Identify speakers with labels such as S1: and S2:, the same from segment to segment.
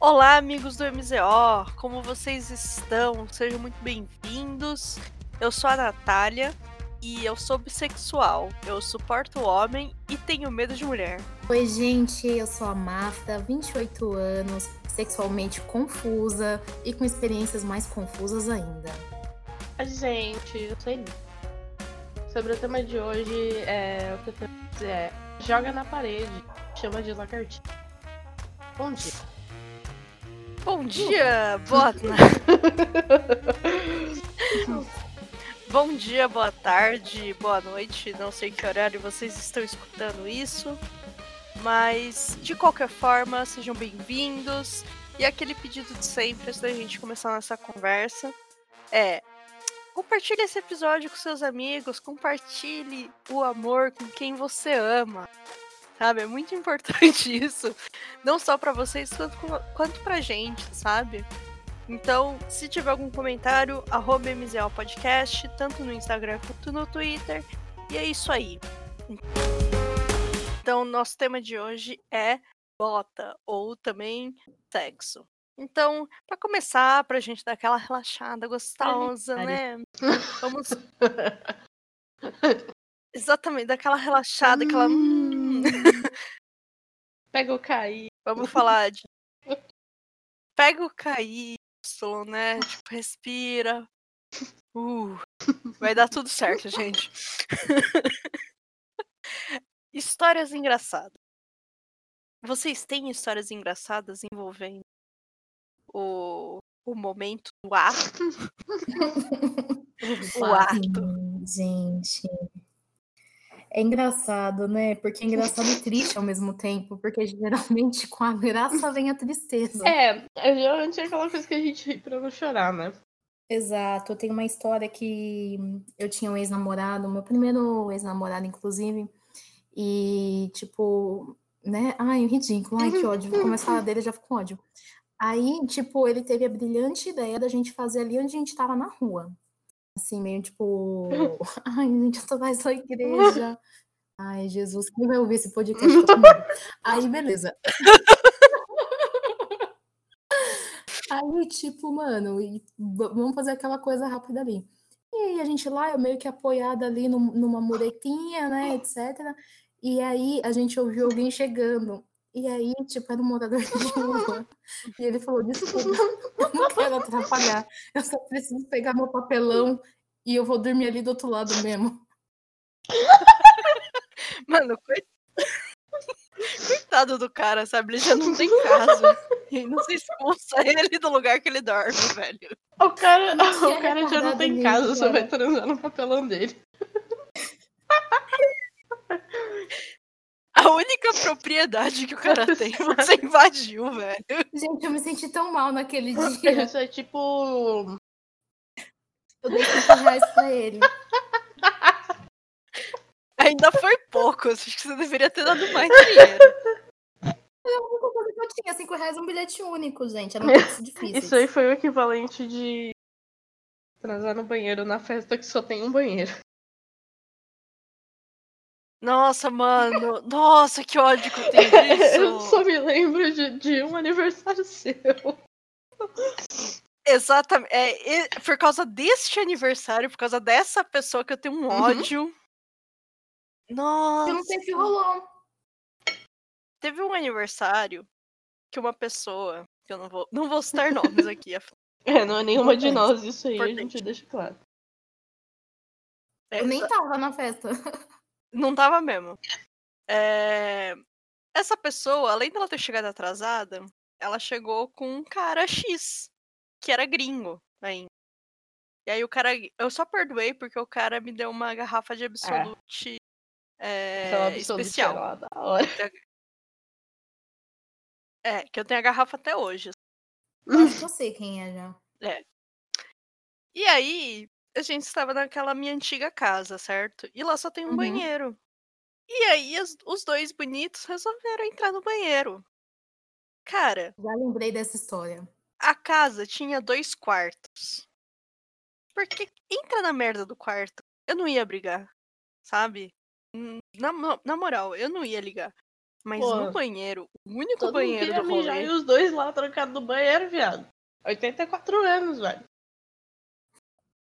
S1: Olá, amigos do MZO! Como vocês estão? Sejam muito bem-vindos. Eu sou a Natália e eu sou bissexual. Eu suporto homem e tenho medo de mulher.
S2: Oi, gente, eu sou a Marta, 28 anos, sexualmente confusa e com experiências mais confusas ainda.
S3: Oi, gente, eu sou Eli. Sobre o tema de hoje, é, o que eu tenho a dizer é: joga na parede, chama de lagartixa. Bom dia.
S1: Bom dia, boa Bom dia, boa tarde, boa noite. Não sei que horário vocês estão escutando isso, mas de qualquer forma, sejam bem-vindos. E aquele pedido de sempre antes da gente começar nossa conversa é compartilhe esse episódio com seus amigos, compartilhe o amor com quem você ama. Sabe? É muito importante isso. Não só para vocês, quanto, quanto pra gente, sabe? Então, se tiver algum comentário, arroba MZL Podcast, tanto no Instagram quanto no Twitter. E é isso aí. Então, nosso tema de hoje é bota, ou também sexo. Então, para começar, pra gente dar aquela relaxada gostosa, né? Vamos. Exatamente, daquela relaxada, aquela.
S3: Pega o cair.
S1: Vamos falar de. Pega o cair, né? Tipo, respira. Uh, vai dar tudo certo, gente. histórias engraçadas. Vocês têm histórias engraçadas envolvendo o, o momento do ato? o ato.
S2: Gente. É engraçado, né? Porque é engraçado e triste ao mesmo tempo, porque geralmente com a graça vem a tristeza.
S3: É, é geralmente é aquela coisa que a gente ri pra não chorar, né?
S2: Exato, tem uma história que eu tinha um ex-namorado, meu primeiro ex-namorado, inclusive, e tipo, né? Ai, ridículo, ai, que ódio, vou começar a dele, já fico com ódio. Aí, tipo, ele teve a brilhante ideia da gente fazer ali onde a gente tava na rua. Assim, meio tipo, ai, gente, eu tô mais na igreja. Ai, Jesus, quem vai ouvir esse podcast? Tá aí, beleza. Aí, tipo, mano, vamos fazer aquela coisa rápida ali. E aí, a gente lá, eu meio que apoiada ali numa muretinha, né, etc. E aí, a gente ouviu alguém chegando. E aí, tipo, era um morador de rua. E ele falou: Desculpa, eu não quero atrapalhar. Eu só preciso pegar meu papelão e eu vou dormir ali do outro lado mesmo.
S1: Mano, coitado do cara, sabe? Ele já não tem casa. E não se expulsa ele do lugar que ele dorme, velho.
S3: O cara, o cara já não tem casa, só vai transar no papelão dele.
S1: A única propriedade que o cara tem, você invadiu, velho.
S2: Gente, eu me senti tão mal naquele dia.
S3: Isso é tipo.
S2: Eu dei 5 reais pra ele.
S1: Ainda foi pouco, acho que você deveria ter dado mais dinheiro.
S2: A única coisa que eu tinha, 5 reais é um bilhete único, gente. Era muito difícil.
S3: Isso aí foi o equivalente de transar no banheiro na festa que só tem um banheiro.
S1: Nossa, mano. Nossa, que ódio que eu tenho disso.
S3: Eu só me lembro de, de um aniversário seu.
S1: Exatamente. É, por causa deste aniversário, por causa dessa pessoa que eu tenho um
S2: Uhum.
S1: ódio. Nossa.
S2: Eu não sei o que rolou.
S1: Teve um aniversário que uma pessoa, que eu não vou, não vou citar nomes aqui,
S3: É, não é nenhuma de nós, isso aí a
S1: Importante.
S3: gente deixa claro.
S1: é,
S2: Eu nem tava na festa.
S1: Não tava mesmo. É, Essa pessoa, além dela ter chegado atrasada, ela chegou com um cara X, que era gringo ainda. E aí o cara. Eu só perdoei porque o cara me deu uma garrafa de Absolute é,
S3: absolute
S1: especial.
S3: era lá da hora.
S1: É, que eu tenho a garrafa até hoje.
S2: Eu acho que eu sei quem é já.
S1: E aí, a gente estava naquela minha antiga casa, certo? E lá só tem um
S2: Uhum.
S1: banheiro. E aí, os, os dois bonitos resolveram entrar no banheiro. Cara,
S2: Já lembrei dessa história.
S1: a casa tinha dois quartos. Porque entra na merda do quarto, eu não ia brigar, sabe? Na, na moral, eu não ia ligar. Mas
S3: Pô,
S1: no banheiro, o único
S3: Todo mundo
S1: banheiro
S3: queria
S1: do
S3: mijar
S1: rolê.
S3: e os dois lá trancados no banheiro, viado. 84 anos, velho.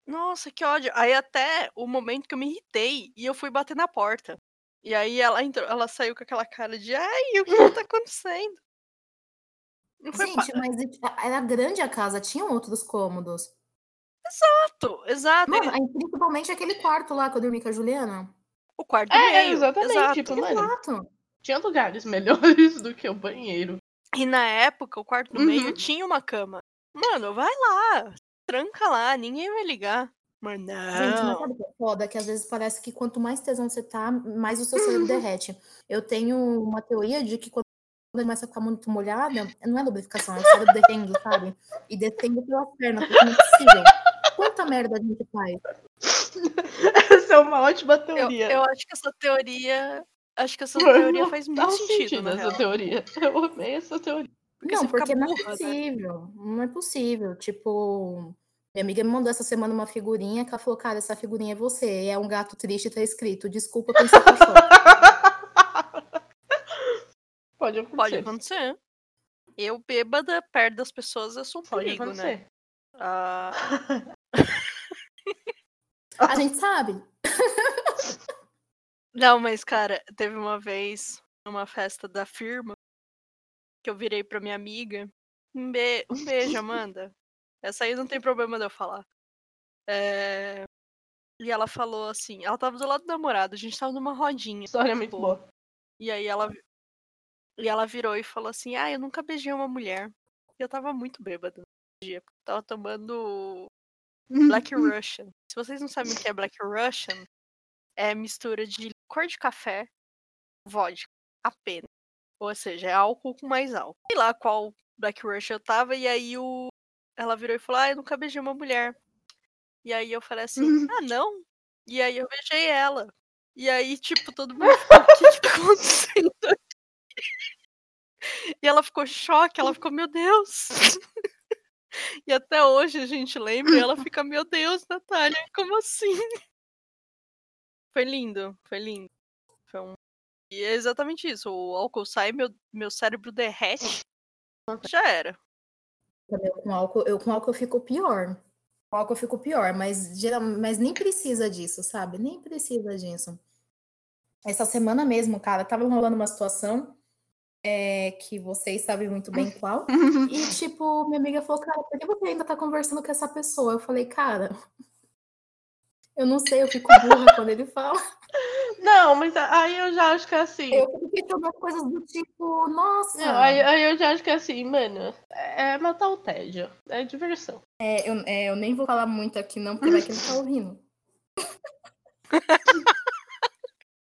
S1: Nossa, que ódio. Aí até o momento que eu me irritei e eu fui bater na porta. E aí ela entrou, ela saiu com aquela cara de ai, o que tá acontecendo? Não foi
S2: Gente, mas era grande a casa, tinham outros cômodos.
S1: Exato, exato.
S2: Mano, aí, principalmente aquele quarto lá que eu dormi com a Juliana.
S1: O quarto do
S3: É,
S1: meio.
S3: exatamente,
S1: exato.
S3: tipo, mano,
S2: Exato.
S3: tinha lugares melhores do que o banheiro.
S1: E na época, o quarto do meio
S3: Uhum.
S1: tinha uma cama. Mano, vai lá, tranca lá, ninguém vai ligar. Mas
S2: Gente, mas
S1: não.
S2: sabe o que é foda? Que às vezes parece que quanto mais tesão você tá, mais o seu cérebro derrete. Eu tenho uma teoria de que quando começa a ficar muito molhada, não é lubrificação, é o cérebro derretendo, sabe? E descendo pelas pernas, porque não é possível. Quanta merda a gente faz?
S3: Essa é uma ótima
S1: Eu,
S3: teoria.
S1: eu acho que essa teoria. Acho que essa teoria faz muito sentido,
S3: essa
S1: real.
S3: teoria. Eu amei essa teoria.
S1: Porque
S2: não,
S1: você fica
S2: porque não é
S1: burra, né?
S2: possível. Não é possível. Tipo, minha amiga me mandou essa semana uma figurinha que ela falou, cara, essa figurinha é você. E é um gato triste e tá escrito, desculpa seu cachorro.
S3: Pode acontecer.
S1: Pode acontecer. Eu, bêbada, perto das pessoas, eu sou um
S3: Pode
S1: perigo, né?
S3: acontecer.
S1: Ah,
S2: A gente sabe.
S1: Não, mas, cara, teve uma vez, numa festa da firma, que eu virei pra minha amiga. Um, be- um beijo, Amanda. Essa aí não tem problema de eu falar. É, E ela falou assim, ela tava do lado do namorado, a gente tava numa rodinha.
S3: História muito
S1: tipo,
S3: boa.
S1: E aí ela e ela virou e falou assim: "Ah, eu nunca beijei uma mulher". E eu tava muito bêbada no dia, porque eu tava tomando Black Russian. Se vocês não sabem o que é Black Russian, é mistura de cor de café, vodka, apenas. Ou seja, é álcool com mais álcool. Sei lá qual Black Russian eu tava, e aí o... ela virou e falou: Ah, eu nunca beijei uma mulher. E aí eu falei assim: Ah, não? E aí eu beijei ela. E aí, tipo, todo mundo ficou: O que que tá acontecendo? aqui?" E ela ficou em choque, ela ficou: Meu Deus. E até hoje a gente lembra e ela fica: Meu Deus, Natália, como assim? Foi lindo, foi lindo. Foi um... E é exatamente isso. O álcool sai, meu, meu cérebro derrete. Já era.
S2: Também com álcool, eu com álcool eu fico pior. Com álcool eu fico pior, mas, geral, mas nem precisa disso, sabe? Nem precisa disso. Essa semana mesmo, cara, tava rolando uma situação é, que vocês sabem muito bem qual. E, tipo, minha amiga falou, cara, por que você ainda tá conversando com essa pessoa? Eu falei, cara, eu não sei, eu fico burra quando ele fala.
S3: Não, mas aí eu já acho que é assim.
S2: Eu fico questionando coisas do tipo, nossa.
S3: Não, aí, aí eu já acho que é assim, mano. É matar o tédio. É diversão.
S2: É, eu, é, eu nem vou falar muito aqui, não, porque vai que ele tá ouvindo.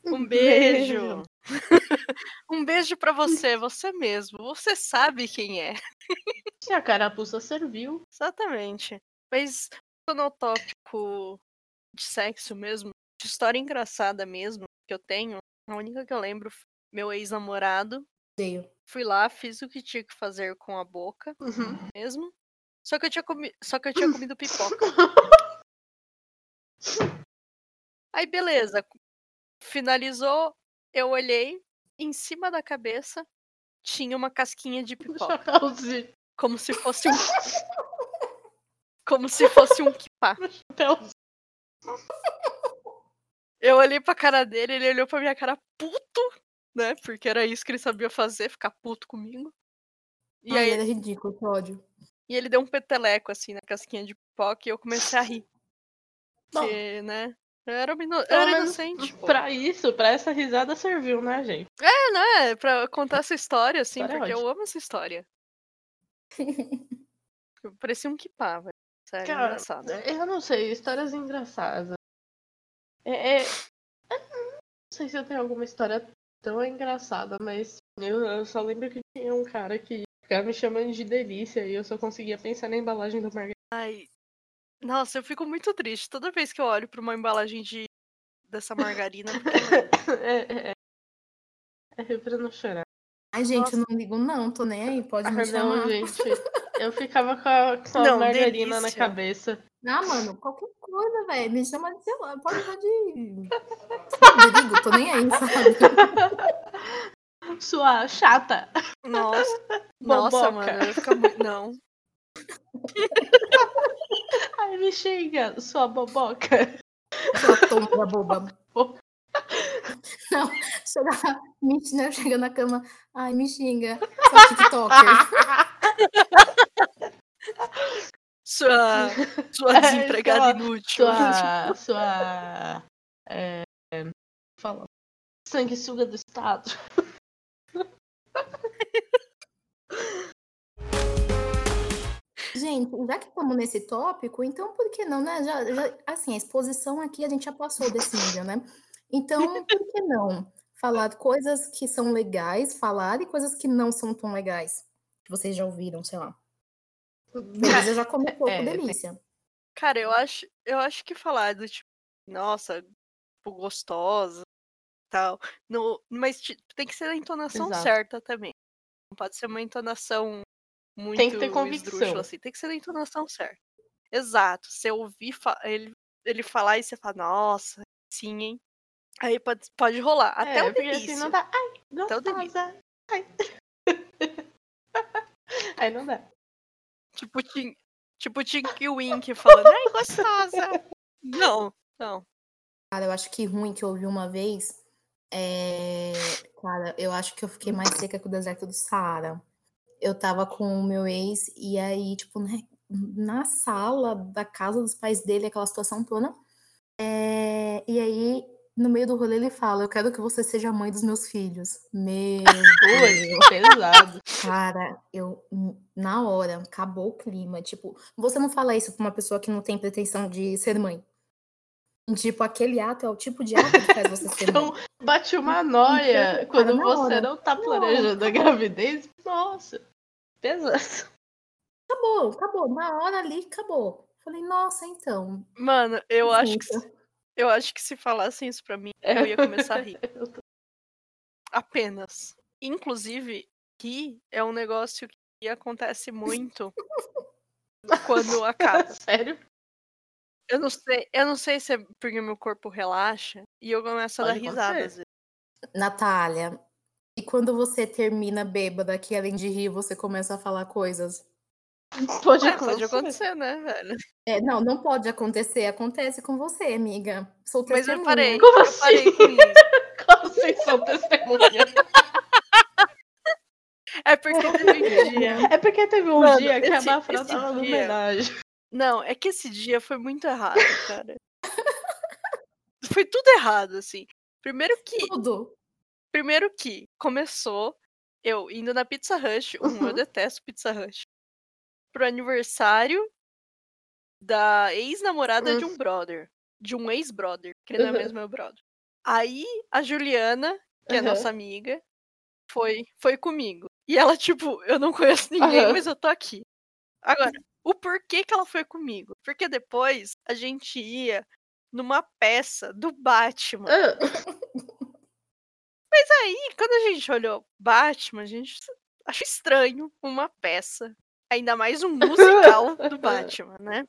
S1: Um beijo. um beijo pra você, você mesmo. Você sabe quem é.
S3: Se a carapuça serviu.
S1: Exatamente. Mas no tópico de sexo mesmo, de história engraçada mesmo, que eu tenho, a única que eu lembro, meu ex-namorado.
S2: Odeio.
S1: Fui lá, fiz o que tinha que fazer com a boca
S3: Uhum.
S1: mesmo. Só que eu tinha, comi... Só que eu tinha comido pipoca. Aí beleza. Finalizou, eu olhei, em cima da cabeça tinha uma casquinha de pipoca. Como se fosse um. Como se fosse um kipá. Eu olhei pra cara dele, ele olhou pra minha cara puto, né? Porque era isso que ele sabia fazer, ficar puto comigo. E
S2: Ai,
S1: aí
S2: ele é ridículo, que ódio.
S1: e ele deu um peteleco assim na casquinha de pipoca e eu comecei a rir.
S3: Bom.
S1: Porque, né? Eu era, ino- eu era inocente. pô.
S3: Pra isso, pra essa risada serviu, né, gente?
S1: É, né? Pra contar essa história, assim,
S3: História é
S1: porque eu
S3: ótima.
S1: amo essa história. Eu Parecia um kipá, velho. Sério,
S3: Cara,
S1: engraçado.
S3: eu não sei, histórias engraçadas. É, é- Não sei se eu tenho alguma história tão engraçada, mas eu, eu só lembro que tinha um cara que ficava me chamando de delícia e eu só conseguia pensar na embalagem do margarina.
S1: Ai, nossa, eu fico muito triste toda vez que eu olho pra uma embalagem de dessa margarina. porque,
S3: É, é, é pra não chorar.
S2: Ai, gente,
S1: Nossa.
S2: eu não ligo, não, tô nem aí, pode
S3: Ah,
S2: me
S3: não,
S2: chamar.
S3: gente. Eu ficava com a, com a
S1: Não,
S3: margarina na
S1: delícia.
S3: cabeça.
S2: Ah, mano, qualquer coisa, velho. Me chama de, sei lá, pode chamar de. Rodrigo, tô nem aí, sabe?
S3: Sua chata.
S1: Nossa. Nossa,
S3: Boboca.
S1: mano. Eu muito. Não.
S3: Ai, me xinga, sua boboca.
S2: Sua tonta boba. Não, chega, me, não, chega na cama. Ai, me xinga. Sua TikToker.
S1: Sua, sua
S3: É,
S1: desempregada
S3: sua-
S1: inútil.
S3: Sua. Sua. É, fala. Sanguessuga do Estado.
S2: Gente, já que estamos nesse tópico, então por que não, né? Já, já- assim, a exposição aqui a gente já passou desse nível, né? Então, por que não falar coisas que são legais, falar e coisas que não são tão legais? Que vocês já ouviram, sei lá. Beleza, já comentou
S3: É,
S2: com delícia.
S1: Cara, eu acho, eu acho que falar do tipo, nossa, tipo, gostosa tal. No, mas tem que ser a entonação
S3: Exato.
S1: certa também. Não pode ser uma entonação muito
S3: Tem que ter convicção.
S1: assim. Tem que ser a entonação certa. Exato. Você ouvir fa- ele, ele falar e você fala, nossa, sim, hein? Aí pode, pode rolar. Até
S3: é,
S1: o delícia.
S3: assim não dá. Ai,
S1: Até o delícia.
S3: gostosa. Ai. Aí não dá.
S1: Tipo, Tim, tipo Tinky Wink falando, ai, gostosa. Não, não.
S2: Cara, eu acho que ruim que eu ouvi uma vez. É... Cara, eu acho que eu fiquei mais seca que o deserto do Saara. Eu tava com o meu ex, e aí, tipo, né, na sala da casa dos pais dele, aquela situação toda. É, E aí, no meio do rolê, ele fala: Eu quero que você seja a mãe dos meus filhos. Meu Deus.
S3: Pesado.
S2: Cara, eu hum, na hora acabou o clima. Tipo, você não fala isso pra uma pessoa que não tem pretensão de ser mãe. Tipo, aquele ato é o tipo de ato que faz você ser mãe.
S3: Então, bate uma noia
S2: Cara,
S3: quando você
S2: hora.
S3: não tá planejando a gravidez. Nossa, pesado.
S2: Acabou, acabou. Na hora ali, acabou. Falei, nossa, então.
S1: Mano, eu acho que eu acho que se falassem isso pra mim, eu ia começar a rir. Apenas. Inclusive, rir é um negócio que acontece muito quando acaba.
S3: Sério?
S1: Eu não sei, eu não sei se é porque meu corpo relaxa e eu começo a dar
S3: Pode
S1: risada
S3: acontecer.
S1: às vezes.
S2: Natália, e quando você termina bêbada, que além de rir, você começa a falar coisas?
S3: Pode
S1: Ué,
S3: acontecer.
S1: pode acontecer, né, velho?
S2: É, não, não pode acontecer. Acontece com você, amiga. Sou
S1: Mas eu parei.
S3: Como
S1: eu
S3: assim?
S1: parei com isso.
S3: Como vocês são testemunha?
S1: É porque teve um dia.
S3: É porque teve um
S1: Mano,
S3: dia que a
S1: esse-
S3: Mafra
S1: esse
S3: tava no homenagem.
S1: Não, é que esse dia foi muito errado, cara. Foi tudo errado, assim. Primeiro que,
S2: Tudo.
S1: primeiro que começou eu indo na Pizza Hut, um, eu
S3: Uhum.
S1: detesto Pizza Hut, pro aniversário da ex-namorada de um brother, de um ex-brother, que não é
S3: Uhum.
S1: mesmo meu brother. Aí a Juliana, que é
S3: Uhum.
S1: nossa amiga, foi foi comigo. E ela tipo, eu não conheço ninguém, mas eu tô aqui. Agora, o porquê que ela foi comigo? Porque depois a gente ia numa peça do Batman.
S3: Ah,
S1: Mas aí, quando a gente olhou Batman, a gente achou estranho uma peça. Ainda mais um musical do Batman, né?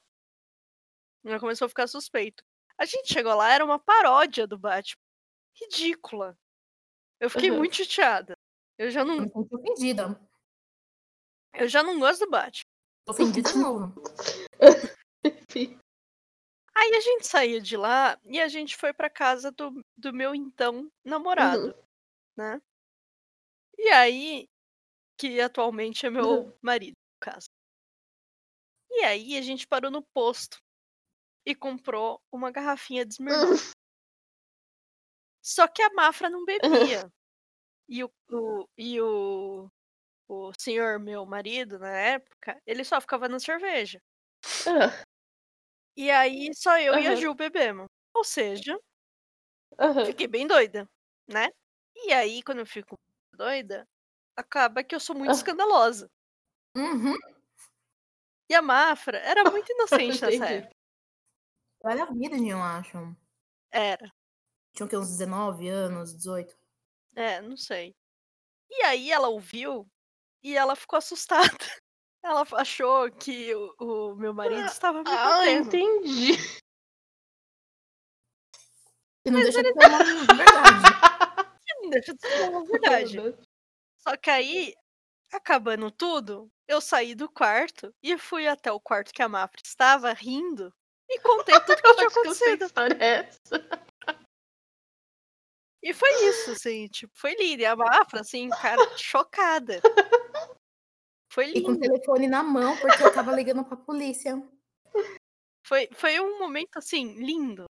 S1: Já começou a ficar suspeito. A gente chegou lá, era uma paródia do Batman. Ridícula. Eu fiquei
S3: Uhum.
S1: muito chateada. Eu já
S2: Eu
S1: não,
S2: me senti ofendida.
S1: eu já não gosto do Batman.
S2: Ofendida de novo.
S3: enfim.
S1: Aí a gente saiu de lá e a gente foi pra casa do, do meu então namorado,
S3: Uhum.
S1: né? E aí, que atualmente é meu
S3: Uhum.
S1: marido, caso. E aí a gente parou no posto e comprou uma garrafinha de Smirnoff. Só que a Mafra não bebia. E o, o- e o, o senhor, meu marido, na época, ele só ficava na cerveja. E aí só eu e a. Ju bebemos. Ou seja,
S3: aham.
S1: fiquei bem doida, né? E aí, quando eu fico doida, acaba que eu sou muito
S3: Ah.
S1: escandalosa.
S2: Uhum.
S1: E a Mafra era muito inocente nessa época.
S2: Eu era virgem, eu acho.
S1: Era.
S2: Tinha o quê? Uns 19 anos, 18.
S1: É, não sei. E aí ela ouviu e ela ficou assustada. Ela achou que o, o meu marido estava me
S3: Ah,
S1: batendo.
S3: entendi.
S2: E não deixa de ser uma verdade.
S1: deixa de ser uma verdade. Só que aí, acabando tudo, eu saí do quarto e fui até o quarto que a Mafra estava rindo e contei tudo que tinha acontecido.
S3: Que é?
S1: E foi isso, assim, tipo, foi lindo. E a Mafra, assim, cara, chocada. Foi
S2: E com o
S1: lindo.
S2: telefone na mão, porque eu tava ligando pra polícia.
S1: Foi, foi um momento, assim, lindo.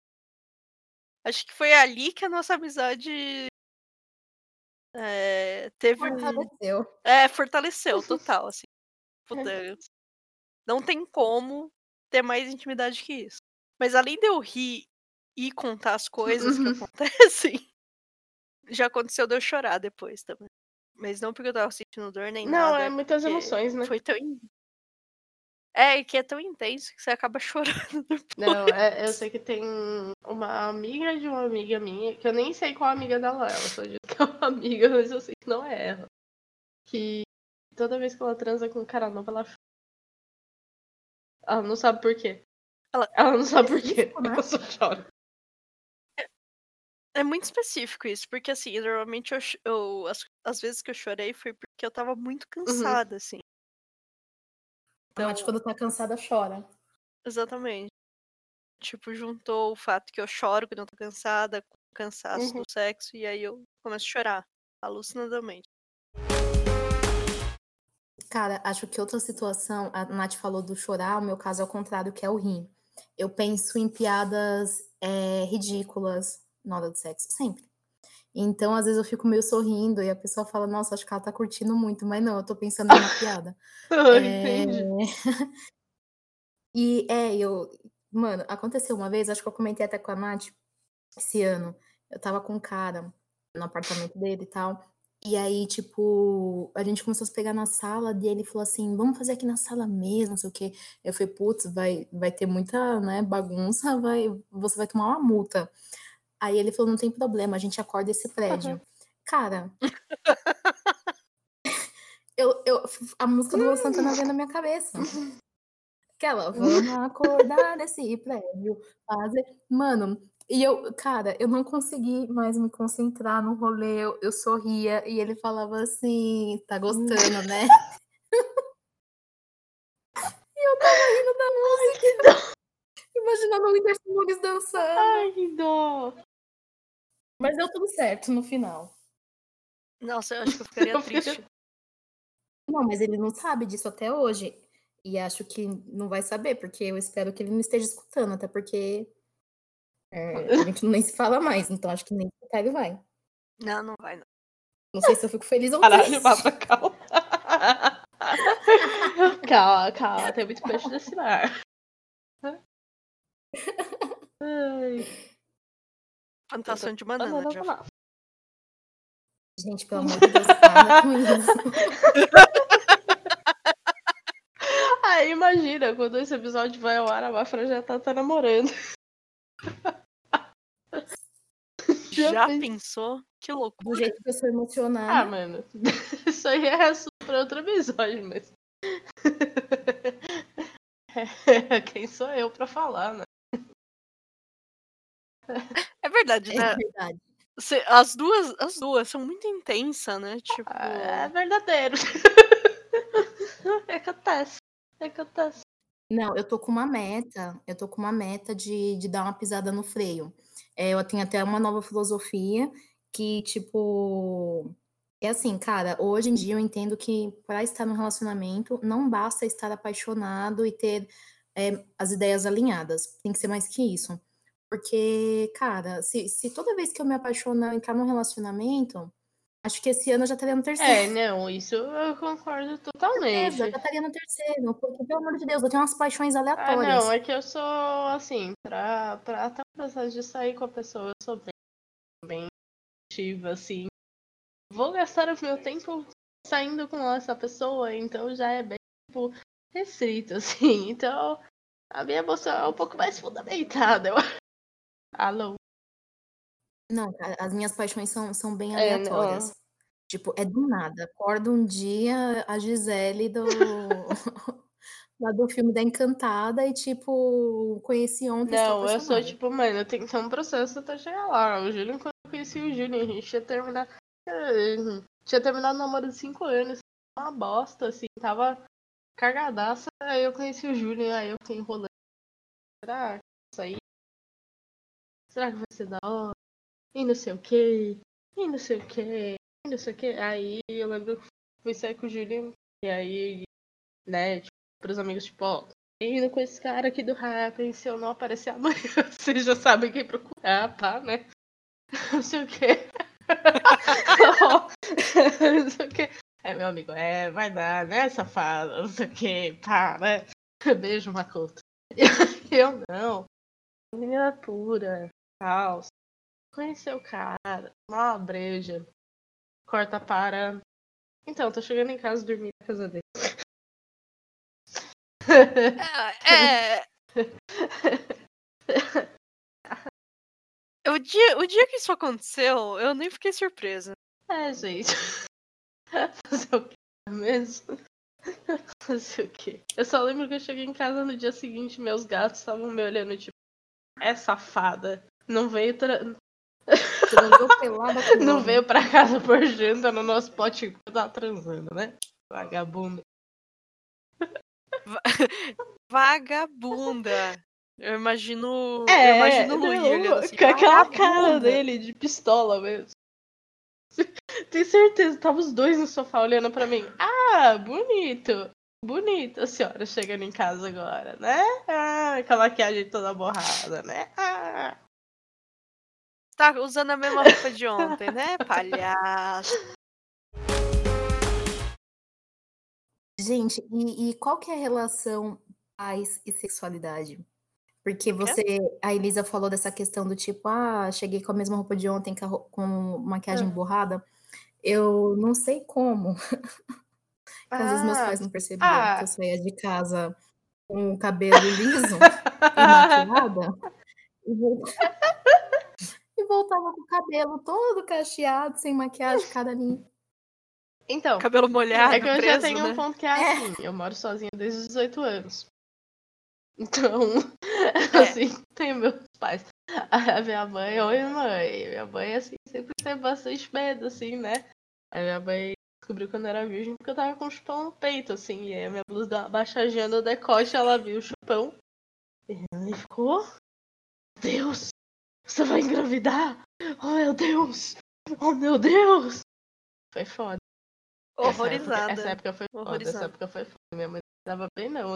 S1: Acho que foi ali que a nossa amizade é, teve um.
S2: Fortaleceu.
S1: É, fortaleceu total, assim. Puta, não tem como ter mais intimidade que isso. Mas além de eu rir e contar as coisas que
S3: Uhum.
S1: acontecem, já aconteceu de eu chorar depois também. Mas não porque eu tava sentindo dor nem
S3: Não,
S1: nada.
S3: é muitas
S1: porque
S3: emoções, né?
S1: Foi tão. É, e que é tão intenso que você acaba chorando depois.
S3: Não, é- eu sei que tem uma amiga de uma amiga minha, que eu nem sei qual amiga dela é, ela só diz que é uma amiga, mas eu sei que não é ela. Que toda vez que ela transa com um cara novo, ela chora. Ela não sabe por quê.
S1: Ela-
S3: Ela não sabe por quê.
S2: Específico, né?
S3: Ela só chora.
S1: É muito específico isso, porque assim, normalmente eu, eu as, as vezes que eu chorei foi porque eu tava muito cansada, assim. Então,
S2: Mas quando tá cansada, chora.
S1: exatamente. Tipo, juntou o fato que eu choro quando eu tô cansada com o cansaço
S3: Uhum.
S1: do sexo, e aí eu começo a chorar, alucinadamente.
S2: Cara, acho que outra situação, a Nath falou do chorar, o meu caso é o contrário, que é o rir. Eu penso em piadas é, ridículas na hora do sexo, sempre. Então, às vezes, eu fico meio sorrindo e a pessoa fala, nossa, acho que ela tá curtindo muito, mas não, eu tô pensando numa piada. É,
S3: Entendi.
S2: E é, eu. Mano, aconteceu uma vez, acho que eu comentei até com a Nath esse ano. Eu tava com um cara no apartamento dele e tal. E aí, tipo, a gente começou a se pegar na sala e ele falou assim: vamos fazer aqui na sala mesmo, não sei o quê. Eu falei, putz, vai, vai ter muita né, bagunça, vai, você vai tomar uma multa. Aí ele falou: não tem problema, a gente acorda esse prédio. Cara. Eu, eu, a música do Luan Santana veio na minha cabeça. Aquela, vamos acordar nesse prédio, fazer. Mano, e eu, cara, eu não consegui mais me concentrar no rolê, eu, eu sorria e ele falava assim: tá gostando, né? e eu tava rindo da música, imaginando o Whindersson Nunes dançando.
S3: Ai, que dó.
S2: Mas deu tudo certo no final.
S1: Nossa, eu acho que eu ficaria triste.
S2: Não, mas ele não sabe disso até hoje. E acho que não vai saber, porque eu espero que ele não esteja escutando, até porque é, a gente nem se fala mais, então acho que nem escutar ele vai.
S1: Não, não vai, não.
S2: Não sei se eu fico feliz ou
S3: Caralho,
S2: triste.
S3: Mapa, calma. calma, calma, tem muito peixe nesse mar. Ai,
S1: Plantação de
S3: banana,
S1: banana já.
S3: banana.
S2: Gente, pelo amor de Deus, para com isso.
S3: Ah, imagina, quando esse episódio vai ao ar, a Mafra já tá, tá namorando. Já
S1: Já pensou? Que
S2: Do
S1: loucura.
S2: jeito que eu sou
S3: Ah,
S2: emocionada.
S3: mano, isso aí é assunto pra outro episódio, mas. Quem sou eu pra falar, né?
S1: É verdade,
S2: é
S1: né?
S2: verdade.
S1: Cê- As duas, as duas são muito intensas, né? Tipo.
S3: É verdadeiro. Acontece. Acontece.
S2: Não, eu tô com uma meta, eu tô com uma meta de, de dar uma pisada no freio. É, eu tenho até uma nova filosofia que, tipo, é assim, cara, hoje em dia eu entendo que para estar no relacionamento não basta estar apaixonado e ter é, as ideias alinhadas, tem que ser mais que isso. Porque, cara, se, se toda vez que eu me apaixono eu entrar num relacionamento, acho que esse ano eu já estaria no terceiro.
S3: É, não, isso eu concordo totalmente.
S2: Certeza, já estaria no terceiro, porque, pelo amor de Deus, eu tenho umas paixões
S3: Ah,
S2: aleatórias.
S3: não, é que eu sou assim, pra, pra até o processo de sair com a pessoa, eu sou bem, bem ativa, assim. Vou gastar o meu tempo saindo com essa pessoa, então já é bem, tipo, restrito, assim. Então, a minha emoção é um pouco mais fundamentada, eu acho. Alô?
S2: Não, as minhas paixões são, são bem
S3: É,
S2: aleatórias.
S3: não.
S2: Tipo, é do nada. Acordo um dia a Gisele do. lá do filme da Encantada e, tipo, conheci ontem.
S3: Não, eu sou tipo, mano, tenho que ter um processo até chegar lá. O Júlio, quando eu conheci o Júlio, a gente ia terminar É, tinha terminado o namoro de 5 anos. Uma bosta, assim, tava cagadaça. Aí eu conheci o Júlio, aí eu fiquei enrolando. Será? Será que vai ser da hora? E não sei o que, e não sei o que, e não sei o que. Aí eu lembro que fui sair com o Júlio, e aí, né, tipo, pros amigos, tipo, ó, indo com esse cara aqui do rap, se eu não aparecer amanhã, vocês já sabem quem procurar, tá, né? Não sei o que. não sei o que. É, meu amigo, é, vai dar, né, safada, não sei o que, pá, né? Beijo, Makoto. Eu não. Menina pura, tal. Conheceu o cara, uma breja. Corta para. Então, tô chegando em casa dormir na casa dele.
S1: É. é... o, dia, o dia que isso aconteceu, eu nem fiquei surpresa.
S3: É, gente. Fazer o que mesmo? Fazer o quê? Eu só lembro que eu cheguei em casa no dia seguinte, meus gatos estavam me olhando, tipo, é safada. Não veio tra... Não veio pra casa por janta no nosso pote tava transando, né? Vagabunda.
S1: Vagabunda. Eu imagino. É, eu imagino o Luigi
S3: assim, Com aquela cara dele de pistola mesmo. Tenho certeza, tava os dois no sofá olhando pra mim. Ah, bonito. Bonito a senhora chegando em casa agora, né? Ah, com a maquiagem toda borrada, né? Ah.
S1: Tá usando a mesma roupa de ontem, né, palhaço?
S2: Gente, e, e qual que é a relação paz e sexualidade? Porque você, a Elisa falou dessa questão do tipo, ah, cheguei com a mesma roupa de ontem com, com maquiagem ah. borrada. Eu não sei como. Às ah. vezes meus pais não percebiam ah. que eu saía de casa com o cabelo liso e maquiada. E voltava, e voltava com o cabelo todo cacheado, sem maquiagem, cada linha.
S3: Então,
S1: cabelo molhado.
S3: É que eu
S1: preso,
S3: já tenho
S1: né?
S3: um ponto que é, é assim: eu moro sozinha desde os 18 anos. Então, é. assim, tenho meus pais. A minha mãe, oi mãe. Minha mãe, assim, sempre teve bastante medo, assim, né? A minha mãe descobriu quando eu era virgem porque eu tava com um chupão no peito, assim. E aí a minha blusa baixadinha no decote, ela viu o chupão. E ela ficou. Deus! Você vai engravidar? Oh meu Deus! Oh meu Deus! Foi foda.
S1: Horrorizada.
S3: Essa época, essa época foi foda. Essa época foi foda. Minha mãe não dava bem, não.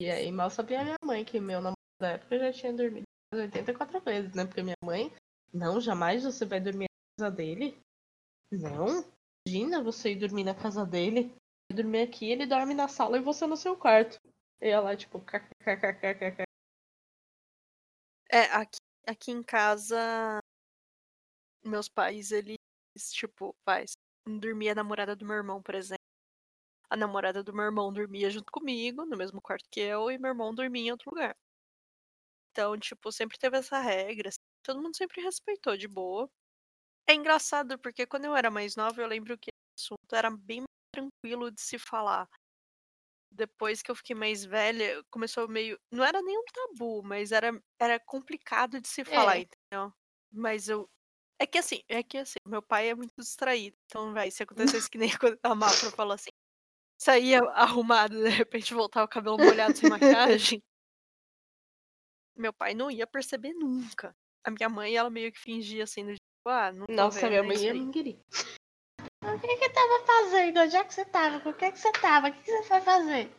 S3: E aí mal sabia minha mãe que meu namorado da época já tinha dormido 84 vezes, né? Porque minha mãe, não, jamais você vai dormir na casa dele. Não. Imagina você ir dormir na casa dele. Dormir aqui, ele dorme na sala e você no seu quarto. E ela, tipo, kkkkkk.
S1: É, aqui, aqui em casa, meus pais, eles, tipo, pais, dormia a namorada do meu irmão, por exemplo. A namorada do meu irmão dormia junto comigo, no mesmo quarto que eu, e meu irmão dormia em outro lugar. Então, tipo, sempre teve essa regra. Assim, todo mundo sempre respeitou de boa. É engraçado porque quando eu era mais nova, eu lembro que o assunto era bem tranquilo de se falar. Depois que eu fiquei mais velha, começou meio. Não era nem um tabu, mas era, era complicado de se falar, é. entendeu? Mas eu, é que assim, é que assim, meu pai é muito distraído. Então, vai, se acontecesse que nem quando a Mafra falou assim, saía arrumado de repente voltar o cabelo molhado sem maquiagem, meu pai não ia perceber nunca. A minha mãe, ela meio que fingia assim, do ah, não
S3: Nossa, minha mãe ia me engolir. O que que tava fazendo? Onde é que você tava? Com o que que você tava? O que que você foi fazer?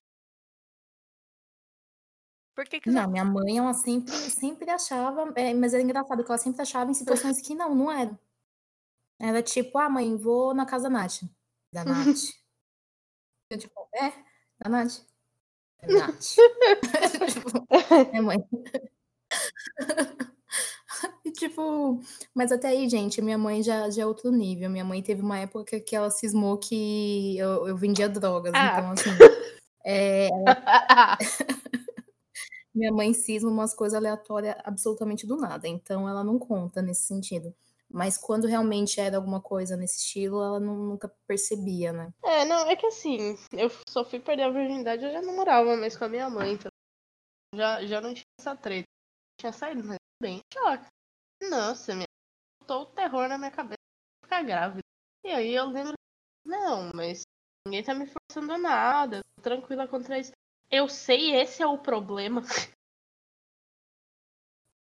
S1: Por que que
S2: Não, minha mãe, ela sempre, sempre achava, é, mas era engraçado que ela sempre achava em situações que não, não era. Era tipo, ah, mãe, vou na casa da Nath. Da Nath. Eu, tipo, é, da Nath. Da Nath. tipo, é, mãe. E, tipo, mas até aí, gente, minha mãe já, já é outro nível. Minha mãe teve uma época que ela cismou que eu, eu vendia drogas.
S3: Ah.
S2: Então, assim, é, ela- minha mãe cisma umas coisas aleatórias absolutamente do nada. Então, ela não conta nesse sentido. Mas quando realmente era alguma coisa nesse estilo, ela não- nunca percebia, né?
S3: É, não, é que assim, eu só fui perder a virgindade, eu já namorava mais com a minha mãe, então já, já não tinha essa treta. Tinha saído, mas bem choque. Nossa, minha botou o terror na minha cabeça ficar grávida. E aí eu lembro, não, mas ninguém tá me forçando a nada, eu tô tranquila contra isso. Eu sei, esse é o problema.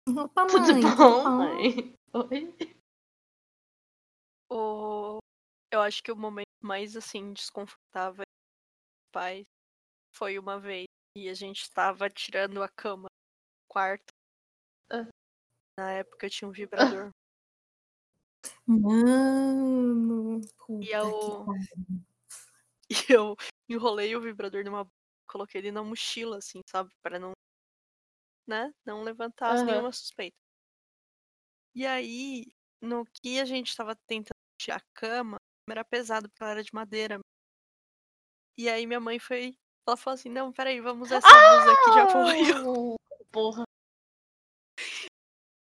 S2: Opa,
S3: Tudo
S2: mãe,
S3: bom,
S2: bom?
S3: mãe? Oi?
S1: O... Eu acho que o momento mais assim desconfortável dos pais foi uma vez que a gente tava tirando a cama do quarto.
S3: Ah.
S1: Na época eu tinha um vibrador.
S2: Mano,
S1: E eu-. E eu enrolei o vibrador numa. Coloquei ele na mochila, assim, sabe? Pra não. Né? Não levantasse
S3: Aham.
S1: nenhuma suspeita. E aí, no que a gente tava tentando tirar a cama, era pesado porque ela era de madeira. E aí minha mãe foi. Ela falou assim, não, peraí, vamos usar essa blusa aqui de apoio.
S3: Ah, Porra.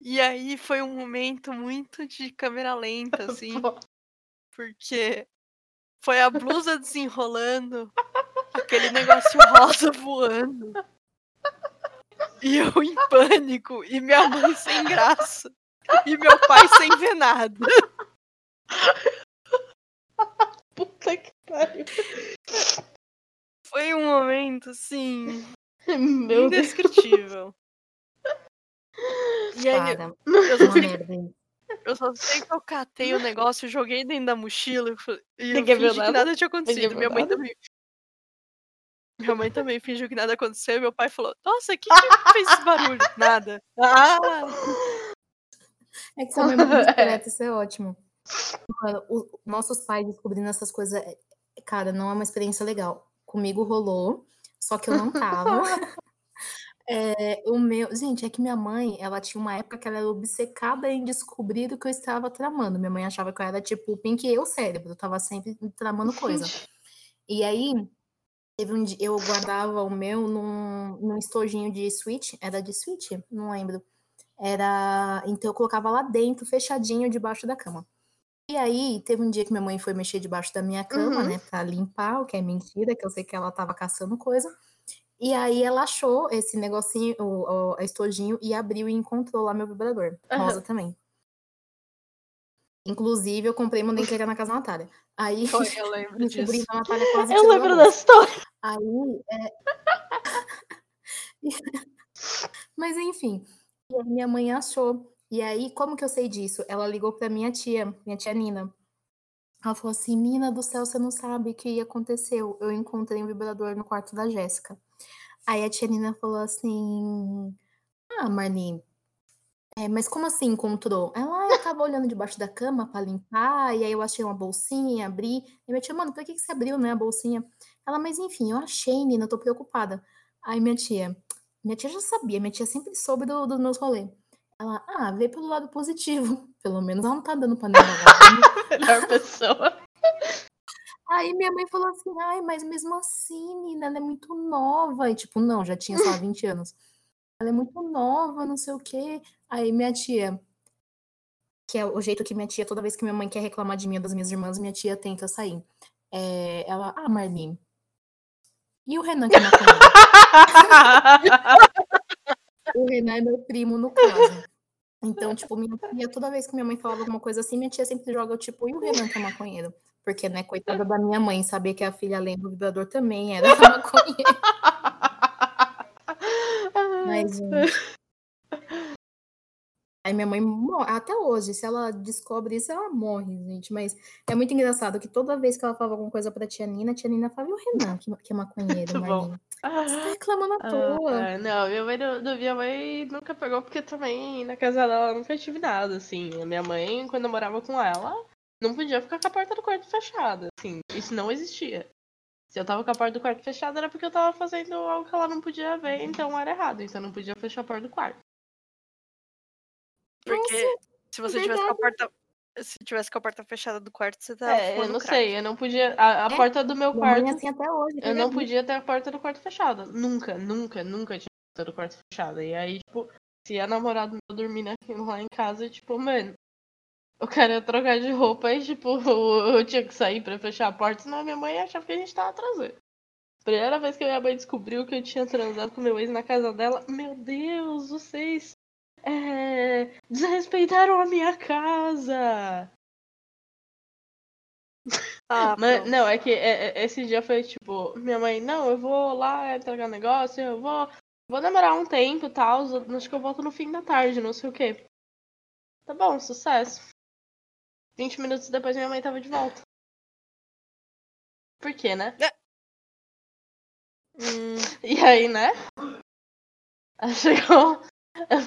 S1: E aí foi um momento muito de câmera lenta, assim, porque foi a blusa desenrolando, aquele negócio rosa voando. E eu em pânico, e minha mãe sem graça. E meu pai sem ver nada.
S3: Puta que pariu.
S1: Foi um momento, assim,
S3: Meu Deus.
S1: indescritível. E aí,
S2: Para,
S1: eu só, sei,
S2: merda. hein?
S1: eu só sei que eu catei o negócio, joguei dentro da mochila e eu fingi que
S3: nada?
S1: tinha acontecido. Minha mãe
S3: nada?
S1: também. Minha mãe também fingiu que nada aconteceu meu pai falou: Nossa, que que fez esse barulho? Nada. Ah!
S2: É que sua mãe é muito discreta, isso é ótimo. Mano, o- nossos pais descobrindo essas coisas, é- cara, não é uma experiência legal. Comigo rolou, só que eu não tava. É, o meu, gente, é que minha mãe, ela tinha uma época que ela era obcecada em descobrir o que eu estava tramando. Minha mãe achava que eu era tipo o Pink e eu cérebro, eu tava sempre tramando coisa. E aí, teve um dia, eu guardava o meu num, num estojinho de switch, era de switch? Não lembro. Era, então eu colocava lá dentro, fechadinho, debaixo da cama. E aí, teve um dia que minha mãe foi mexer debaixo da minha cama,
S3: Uhum.
S2: né, pra limpar, o que é mentira, que eu sei que ela tava caçando coisa. E aí ela achou esse negocinho, o, o estojinho, e abriu e encontrou lá meu vibrador.
S3: Aham.
S2: Rosa também. Inclusive, eu comprei e mandei entregar na casa da Natália. Aí,
S1: Foi, eu lembro disso.
S3: Eu
S2: a
S3: lembro da história.
S2: Aí, é... Mas enfim, e minha mãe achou. E aí, como que eu sei disso? Ela ligou pra minha tia, minha tia Nina. Ela falou assim: Nina do céu, você não sabe o que aconteceu. Eu encontrei um vibrador no quarto da Jéssica. Aí a tia Nina falou assim: Ah, Marlene, é, mas como assim encontrou? Ela, ah, eu tava olhando debaixo da cama pra limpar, e aí eu achei uma bolsinha, abri. E minha tia, mano, por que, que você abriu, né, a bolsinha? Ela, mas enfim, eu achei, Nina, tô preocupada. Aí minha tia, minha tia já sabia, minha tia sempre soube do- dos meus rolês. Ela, ah, vê pelo lado positivo. Pelo menos ela não tá dando vagabundo.
S3: Melhor pessoa.
S2: Aí minha mãe falou assim, ai, mas mesmo assim, Nina, ela é muito nova. E tipo, não, já tinha, lá, 20 anos. Ela é muito nova, não sei o quê. Aí minha tia, que é o jeito que minha tia, toda vez que minha mãe quer reclamar de mim ou das minhas irmãs, minha tia tenta sair. É, ela, ah, Marlene, e o Renan que é maconheiro? O Renan é meu primo, no caso. Então, tipo, minha tia, toda vez que minha mãe falava alguma coisa assim, minha tia sempre joga, tipo, e o Renan que é maconheiro? Porque, né, coitada da minha mãe, saber que a filha, além do vibrador, também era maconheira. Mas, gente... Aí minha mãe morre, até hoje, se ela descobre isso, ela morre, gente. Mas é muito engraçado que toda vez que ela falava alguma coisa pra tia Nina, a tia Nina falava, e o Renan, que, que é maconheiro,
S3: bom.
S2: Marlene? Você tá reclamando à toa.
S3: Ah, não, minha mãe, não, minha mãe nunca pegou, porque também na casa dela nunca tive nada, assim. A minha mãe, quando eu morava com ela, não podia ficar com a porta do quarto fechada, assim. Isso não existia. Se eu tava com a porta do quarto fechada, era porque eu tava fazendo algo que ela não podia ver, então era errado. Então eu não podia fechar a porta do quarto.
S1: Porque se você tivesse com a porta. Se tivesse com a porta fechada do quarto, você tava
S3: É, eu não
S1: crack.
S3: sei, eu não podia. A, a
S2: É,
S3: porta do meu
S2: Minha mãe é
S3: quarto.
S2: assim até hoje.
S3: Eu não podia ter a porta do quarto fechada. Nunca, nunca, nunca tinha a porta do quarto fechada. E aí, tipo, se a namorada meu dormindo aqui lá em casa, tipo, mano, o cara ia trocar de roupa e, tipo, eu tinha que sair pra fechar a porta, senão minha mãe achava que a gente tava atrasando. Primeira vez que minha mãe descobriu que eu tinha transado com meu ex na casa dela, meu Deus, vocês é, desrespeitaram a minha casa.
S1: Ah,
S3: Mas, não, é que é- é- esse dia foi tipo, minha mãe, não, eu vou lá entregar um negócio, eu vou, vou demorar um tempo e tal, acho que eu volto no fim da tarde, não sei o quê. Tá bom, sucesso. 20 minutos depois minha mãe tava de volta. Por quê, né?
S1: Hum,
S3: E aí, né? Aí Chegou.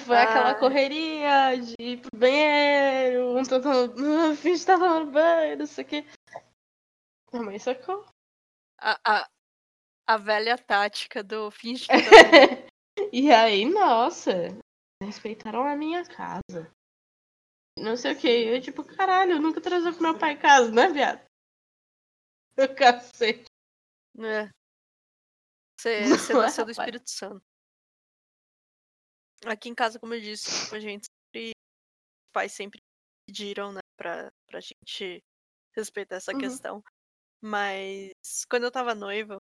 S3: Foi aquela
S1: Ah.
S3: correria de ir pro banheiro, um tentando. "Ah, Finge estar tomando banho, não sei o quê. Minha mãe sacou.
S1: a, a, a velha tática do finge que tá
S3: e aí, nossa, respeitaram a minha casa. Não sei o que. Eu, tipo, caralho, eu nunca transou com meu pai em casa, né, viado? Eu cacete.
S1: É. Você,
S3: é,
S1: nasceu do
S3: rapaz?
S1: Espírito Santo. Aqui em casa, como eu disse, tipo, a gente sempre. Os pais sempre pediram, né, pra, pra gente respeitar essa
S3: Uhum.
S1: questão. Mas quando eu tava noiva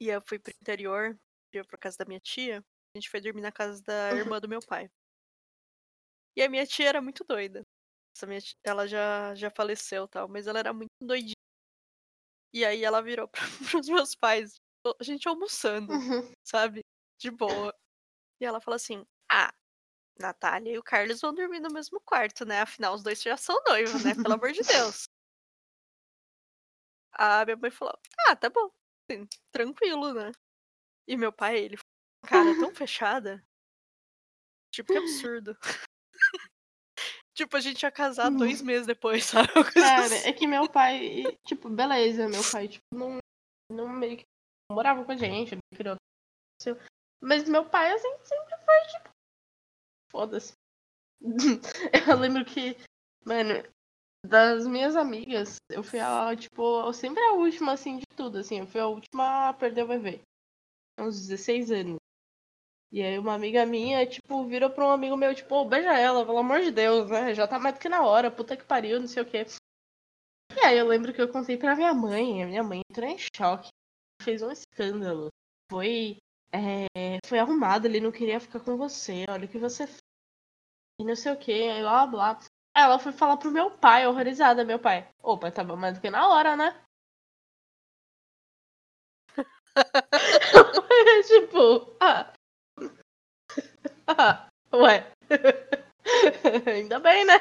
S1: e eu fui pro interior, eu pra casa da minha tia, a gente foi dormir na casa da
S3: Uhum.
S1: irmã do meu pai. E a minha tia era muito doida. Essa minha tia- ela já, já faleceu e tal, mas ela era muito doidinha. E aí ela virou pra, pros meus pais, a gente almoçando,
S3: Uhum.
S1: sabe? De boa. E ela falou assim: Ah, Natália e o Carlos vão dormir no mesmo quarto, né? Afinal, os dois já são noivos, né? Pelo amor de Deus. A minha mãe falou: Ah, tá bom. Assim, tranquilo, né? E meu pai, ele falou, cara, tão fechada. Tipo, que absurdo. Tipo, a gente ia casar dois meses depois, sabe?
S3: Cara,
S1: assim.
S3: é que meu pai, tipo, beleza, meu pai, tipo, não, não meio que morava com a gente, não criou. Mas meu pai, assim, sempre foi, tipo, foda-se. Eu lembro que, mano, das minhas amigas, eu fui a, tipo, sempre a última, assim, de tudo, assim, eu fui a última a perder o bebê. Uns 16 anos. E aí uma amiga minha, tipo, virou pra um amigo meu, tipo, "Ô, beija ela, pelo amor de Deus, né? Já tá mais do que na hora, puta que pariu, não sei o quê. E aí eu lembro que eu contei pra minha mãe, a minha mãe entrou em choque, fez um escândalo. Foi, é, foi arrumado, ele não queria ficar com você, olha o que você fez. E não sei o que, aí blá blá. Ela foi falar pro meu pai, horrorizada, meu pai. Opa, tava mais do que na hora, né? tipo, ah. Ah, ué. Ainda bem, né?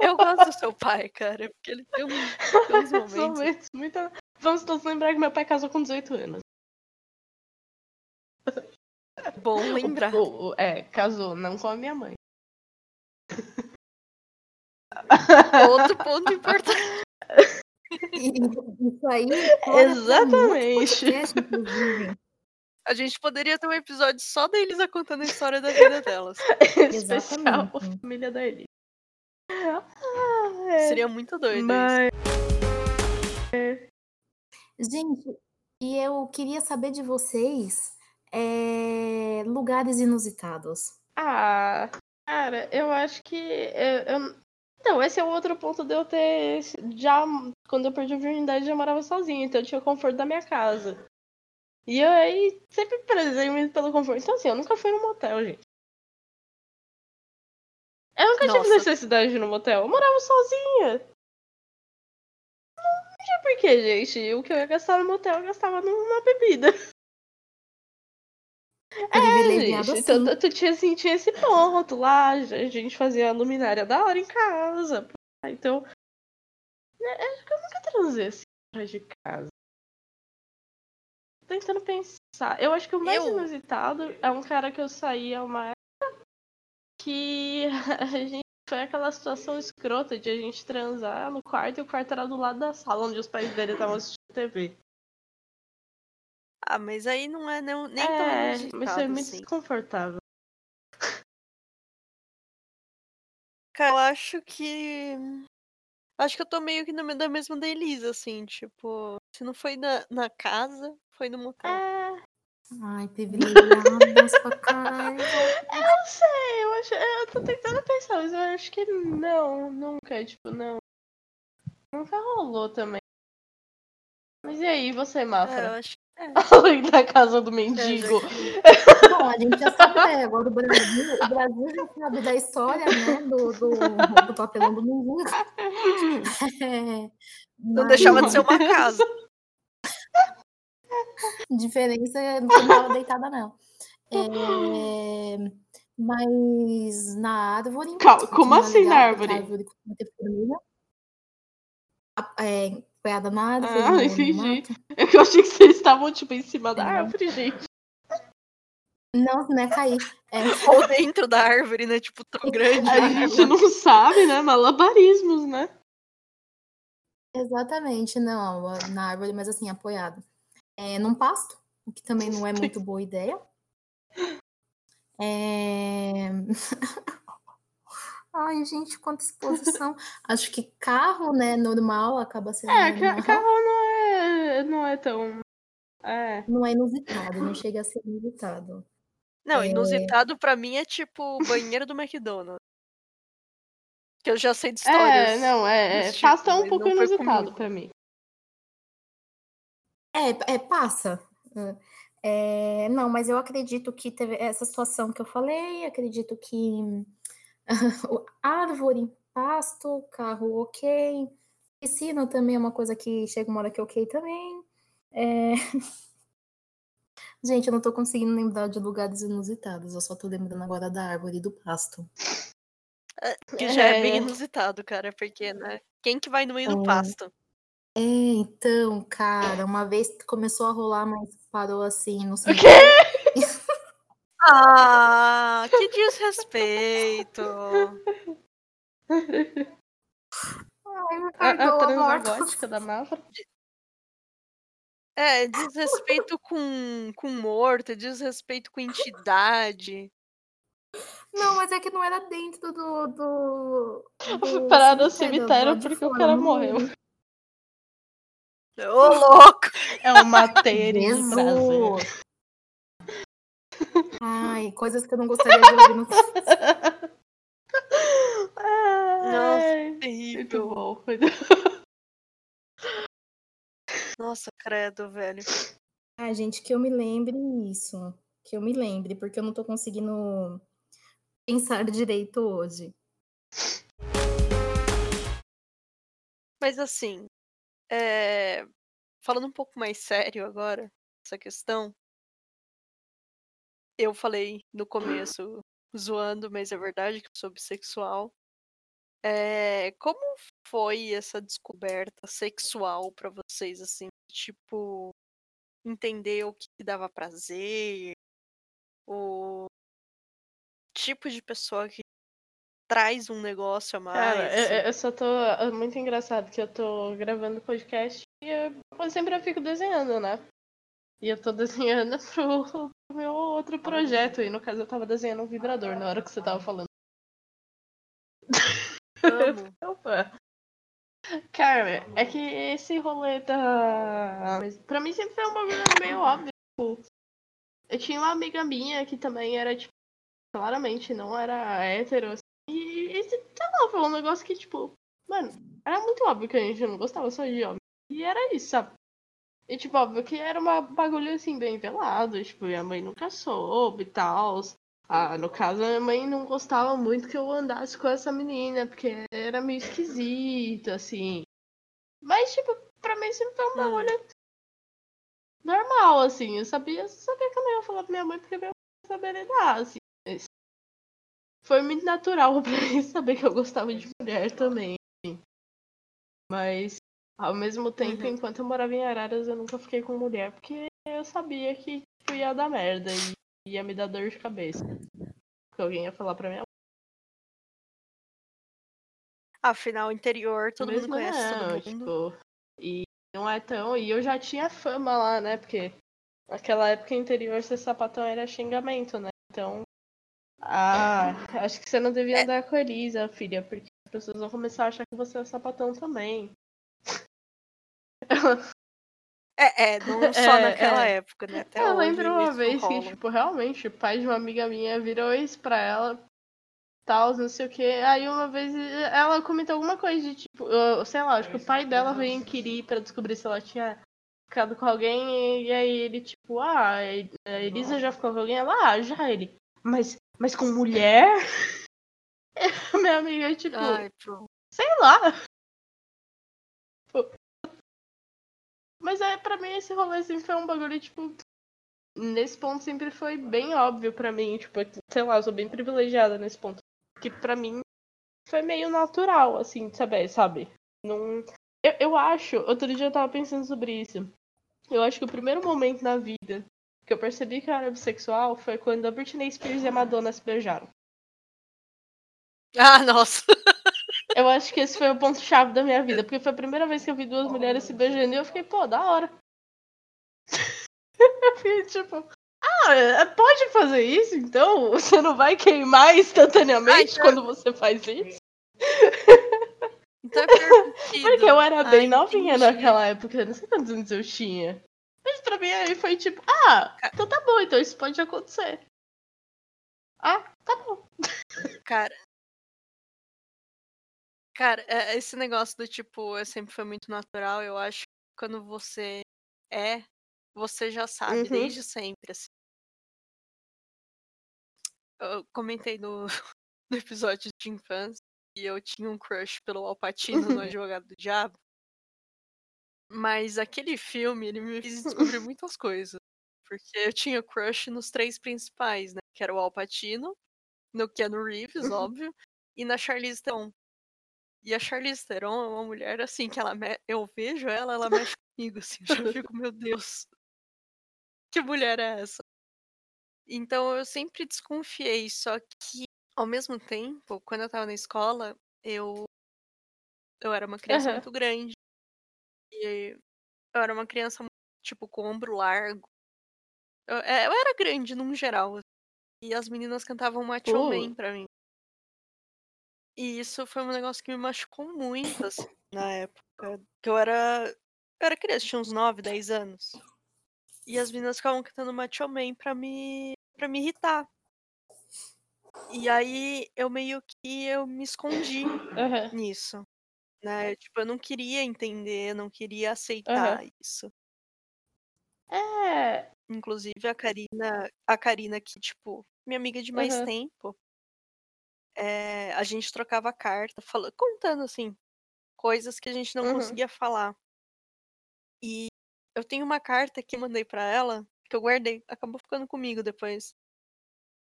S1: Eu gosto do seu pai, cara, porque ele tem, um, tem uns momentos.
S3: Vamos todos lembrar que meu pai casou com 18 anos.
S1: Bom lembrar.
S3: O- o- é, casou, não com a minha mãe.
S1: Outro ponto importante.
S2: Isso aí.
S3: Exatamente.
S2: podcast.
S1: A gente poderia ter um episódio só da Elisa contando a história da vida delas.
S3: Especial
S2: Exatamente.
S3: família da Eli. Ah, é.
S1: Seria muito doido isso.
S3: Mas...
S2: Gente, e eu queria saber de vocês é, lugares inusitados.
S3: Ah, cara, eu acho que. Eu, eu- Então, esse é o outro ponto de eu ter. Já. Quando eu perdi a virgindade, eu já morava sozinha, então eu tinha o conforto da minha casa. E eu aí sempre prezei muito pelo conforto. Então, assim, eu nunca fui num motel, gente. Eu nunca tive
S1: Nossa.
S3: necessidade de ir no motel. Eu morava sozinha. Não tinha porquê, gente. O que eu ia gastar no motel, eu gastava numa bebida.
S2: Privilegiado
S3: Gente,
S2: assim.
S3: então, tu tinha, assim, tinha esse ponto lá, a gente fazia a luminária da hora em casa. Então, né, acho que eu nunca transei assim de casa. Tentando pensar. Eu acho que o mais
S1: Eu?
S3: inusitado é um cara que eu saí a uma época que a gente foi aquela situação escrota de a gente transar no quarto e o quarto era do lado da sala onde os pais dele estavam assistindo TV.
S1: Ah, mas aí não é nem, nem tão
S3: é, mas
S1: inusitado
S3: foi muito
S1: assim.
S3: desconfortável.
S1: Cara, eu acho que. Acho que eu tô meio que da mesma da Elisa, assim, tipo. Se não foi na, na casa, foi no motel.
S3: É,
S2: Ai, privilegiadas pra caralho.
S3: Eu não sei, eu acho. Eu tô tentando pensar, mas eu acho que não, nunca, tipo, não. Nunca rolou também. Mas e aí, você,
S1: É, eu
S3: Mafra?
S1: acho
S3: Além da casa do mendigo.
S1: É,
S2: Bom, a gente já sabe, né? Agora o Brasil, o Brasil já sabe da história, né? Do, do, do papelão do mendigo. É,
S1: Não
S2: mas
S1: deixava de ser uma casa.
S2: diferença é não estava deitada, não. É, mas na árvore.
S3: Calma, como assim na árvore?
S2: A árvore É, apoiada na árvore.
S3: Ah, entendi. É que eu achei que vocês estavam, tipo, em cima da
S2: Não.
S3: árvore, gente.
S2: Não, não é cair. É,
S1: Ou dentro da árvore, né? Tipo, tão grande.
S3: A gente não sabe, né? Malabarismos, né?
S2: Exatamente, não, na árvore, mas assim, apoiado. É, num pasto, o que também não é muito boa ideia. É... Ai, gente, quanta exposição. Acho que carro, né, normal, acaba sendo
S3: É,
S2: normal.
S3: carro não é, não é tão. É.
S2: Não é inusitado, não chega a ser inusitado.
S1: Não,
S2: É.
S1: inusitado pra mim é tipo o banheiro do McDonald's. Que eu já sei de
S3: É,
S1: histórias.
S3: não, é. é
S1: tipo,
S3: Pasta é um pouco inusitado
S1: comigo.
S3: pra mim.
S2: É, é, passa. É, não, mas eu acredito que teve essa situação que eu falei, acredito que árvore, pasto, carro ok, piscina também é uma coisa que chega uma hora que é ok também. É, Gente, eu não tô conseguindo lembrar de lugares inusitados, eu só tô lembrando agora da árvore e do pasto.
S1: Que já é bem
S3: É.
S1: inusitado, cara, porque, né? Quem que vai no meio do
S2: É.
S1: pasto?
S2: É, então, cara, uma vez começou a rolar, mas parou assim, não sei.
S3: O quê?
S1: Ah, que desrespeito!
S2: Ai, me
S3: A, a
S2: perdoa, morta.
S3: transagótica da Mafra.
S1: É, desrespeito com, com morto, desrespeito com entidade.
S2: Não, mas é que não era dentro do. do,
S3: Eu fui
S2: do
S3: parar no
S2: cemitério,
S3: cemitério porque o cara morreu.
S1: Ô, louco!
S3: É uma.
S2: Jesus! Ai, coisas que eu não gostaria de ouvir no.
S3: Ai, Muito
S1: Terrível.
S3: bom.
S1: Nossa, credo, velho.
S2: Ai, gente, que eu me lembre isso. Que eu me lembre, porque eu não tô conseguindo pensar direito hoje.
S1: Mas assim, é, falando um pouco mais sério agora, essa questão. Eu falei no começo, zoando, mas é verdade que eu sou bissexual. É, como foi essa descoberta sexual pra vocês, assim? Tipo, entender o que dava prazer, o tipo de pessoa que traz um negócio a mais.
S3: Cara, eu, eu só tô. É muito engraçado que eu tô gravando podcast e eu, eu sempre fico desenhando, né? E eu tô desenhando pro, pro meu outro projeto. E no caso eu tava desenhando um vibrador na hora que você tava falando. Opa. Cara, é que esse rolê da. Pra mim sempre foi um bagulho meio óbvio. Eu tinha uma amiga minha que também era, tipo, claramente não era hétero. assim, e lá, foi um negócio que, tipo, mano, era muito óbvio que a gente não gostava só de homem. E era isso, sabe? E, tipo, óbvio que era uma bagulho assim, bem velado. Tipo, minha mãe nunca soube e tal. Ah, no caso, a minha mãe não gostava muito que eu andasse com essa menina, porque era meio esquisito, assim. Mas, tipo, pra mim sempre foi um
S1: Hum.
S3: bagulho normal, assim. Eu sabia, sabia que eu não ia falar pra minha mãe porque minha mãe sabia lidar, assim. Foi muito natural pra mim saber que eu gostava de mulher também. Mas, ao mesmo tempo,
S1: Uhum.
S3: enquanto eu morava em Araras, eu nunca fiquei com mulher, porque eu sabia que tipo, ia dar merda e ia me dar dor de cabeça. Porque alguém ia falar pra minha
S1: Afinal, interior, todo mundo
S3: Mesmo
S1: conhece
S3: não,
S1: todo mundo.
S3: Tipo, e não é tão. E eu já tinha fama lá, né? Porque naquela época interior ser sapatão era xingamento, né? Então. Ah, acho que você não devia andar com a Elisa, filha, porque as pessoas vão começar a achar que você é sapatão também.
S1: É, é, não só
S3: É,
S1: naquela
S3: é.
S1: época, né? Até
S3: eu
S1: hoje
S3: lembro uma vez que, tipo, realmente, o pai de uma amiga minha virou isso pra ela, tal, não sei o que. Aí uma vez ela comentou alguma coisa de tipo, sei lá, acho que o pai dela veio inquirir pra descobrir se ela tinha ficado com alguém e aí ele, tipo, ah, a Elisa já ficou com alguém? Ela, ah, já ele. Mas, mas com mulher? Minha amiga, tipo,
S1: Ai, pronto.
S3: sei lá. Mas é, pra mim esse rolê sempre foi um bagulho, tipo. Nesse ponto sempre foi bem óbvio pra mim. Tipo, sei lá, eu sou bem privilegiada nesse ponto. Que pra mim foi meio natural, assim, de saber, sabe? Não. Eu, eu acho, outro dia eu tava pensando sobre isso. Eu acho que o primeiro momento na vida que eu percebi que eu era bissexual foi quando a Britney Spears e a Madonna se beijaram.
S1: Ah, nossa.
S3: Eu acho que esse foi o ponto-chave da minha vida, porque foi a primeira vez que eu vi duas mulheres se beijando e eu fiquei, pô, da hora. Eu fiquei tipo, ah, pode fazer isso então? Você não vai queimar instantaneamente
S1: Ai,
S3: quando você faz isso?
S1: Então é permitido.
S3: Porque eu era bem
S1: Ai,
S3: novinha
S1: entendi.
S3: naquela época, não sei quantos anos eu tinha. Pra mim aí foi tipo, ah, então tá bom, então isso pode acontecer. Ah, tá bom.
S1: Cara. Cara, é- esse negócio do tipo, sempre foi muito natural, eu acho que quando você é, você já sabe
S3: Uhum.
S1: desde sempre, assim. Eu comentei no, no episódio de infância e eu tinha um crush pelo Alpatino no Advogado do Diabo. Mas aquele filme, ele me fez descobrir muitas coisas. Porque eu tinha crush nos três principais, né? Que era o Alpatino, no Keanu Reeves, óbvio, e na Charlize Theron. E a Charlize Theron é uma mulher, assim, que ela me... eu vejo ela, ela mexe comigo, assim, eu fico, meu Deus, que mulher é essa? Então eu sempre desconfiei, só que ao mesmo tempo, quando eu tava na escola, eu eu era uma criança
S3: Aham.
S1: muito grande. E eu era uma criança, tipo, com ombro largo. Eu, é, eu era grande num geral. E as meninas cantavam Macho
S3: Uh.
S1: Man pra mim. E isso foi um negócio que me machucou muito, assim, na época. Que eu era. Eu era criança, tinha uns 9, 10 anos. E as meninas ficavam cantando Macho Man pra me. pra me irritar. E aí eu meio que eu me escondi
S3: Aham.
S1: nisso. Né? Tipo, eu não queria entender, não queria aceitar isso.
S3: É.
S1: Inclusive a Karina, a Karina que, tipo, minha amiga de mais
S3: Aham.
S1: tempo, é, a gente trocava carta, fala, contando assim, coisas que a gente não
S3: Uhum.
S1: conseguia falar. E eu tenho uma carta que eu mandei pra ela, que eu guardei, acabou ficando comigo depois.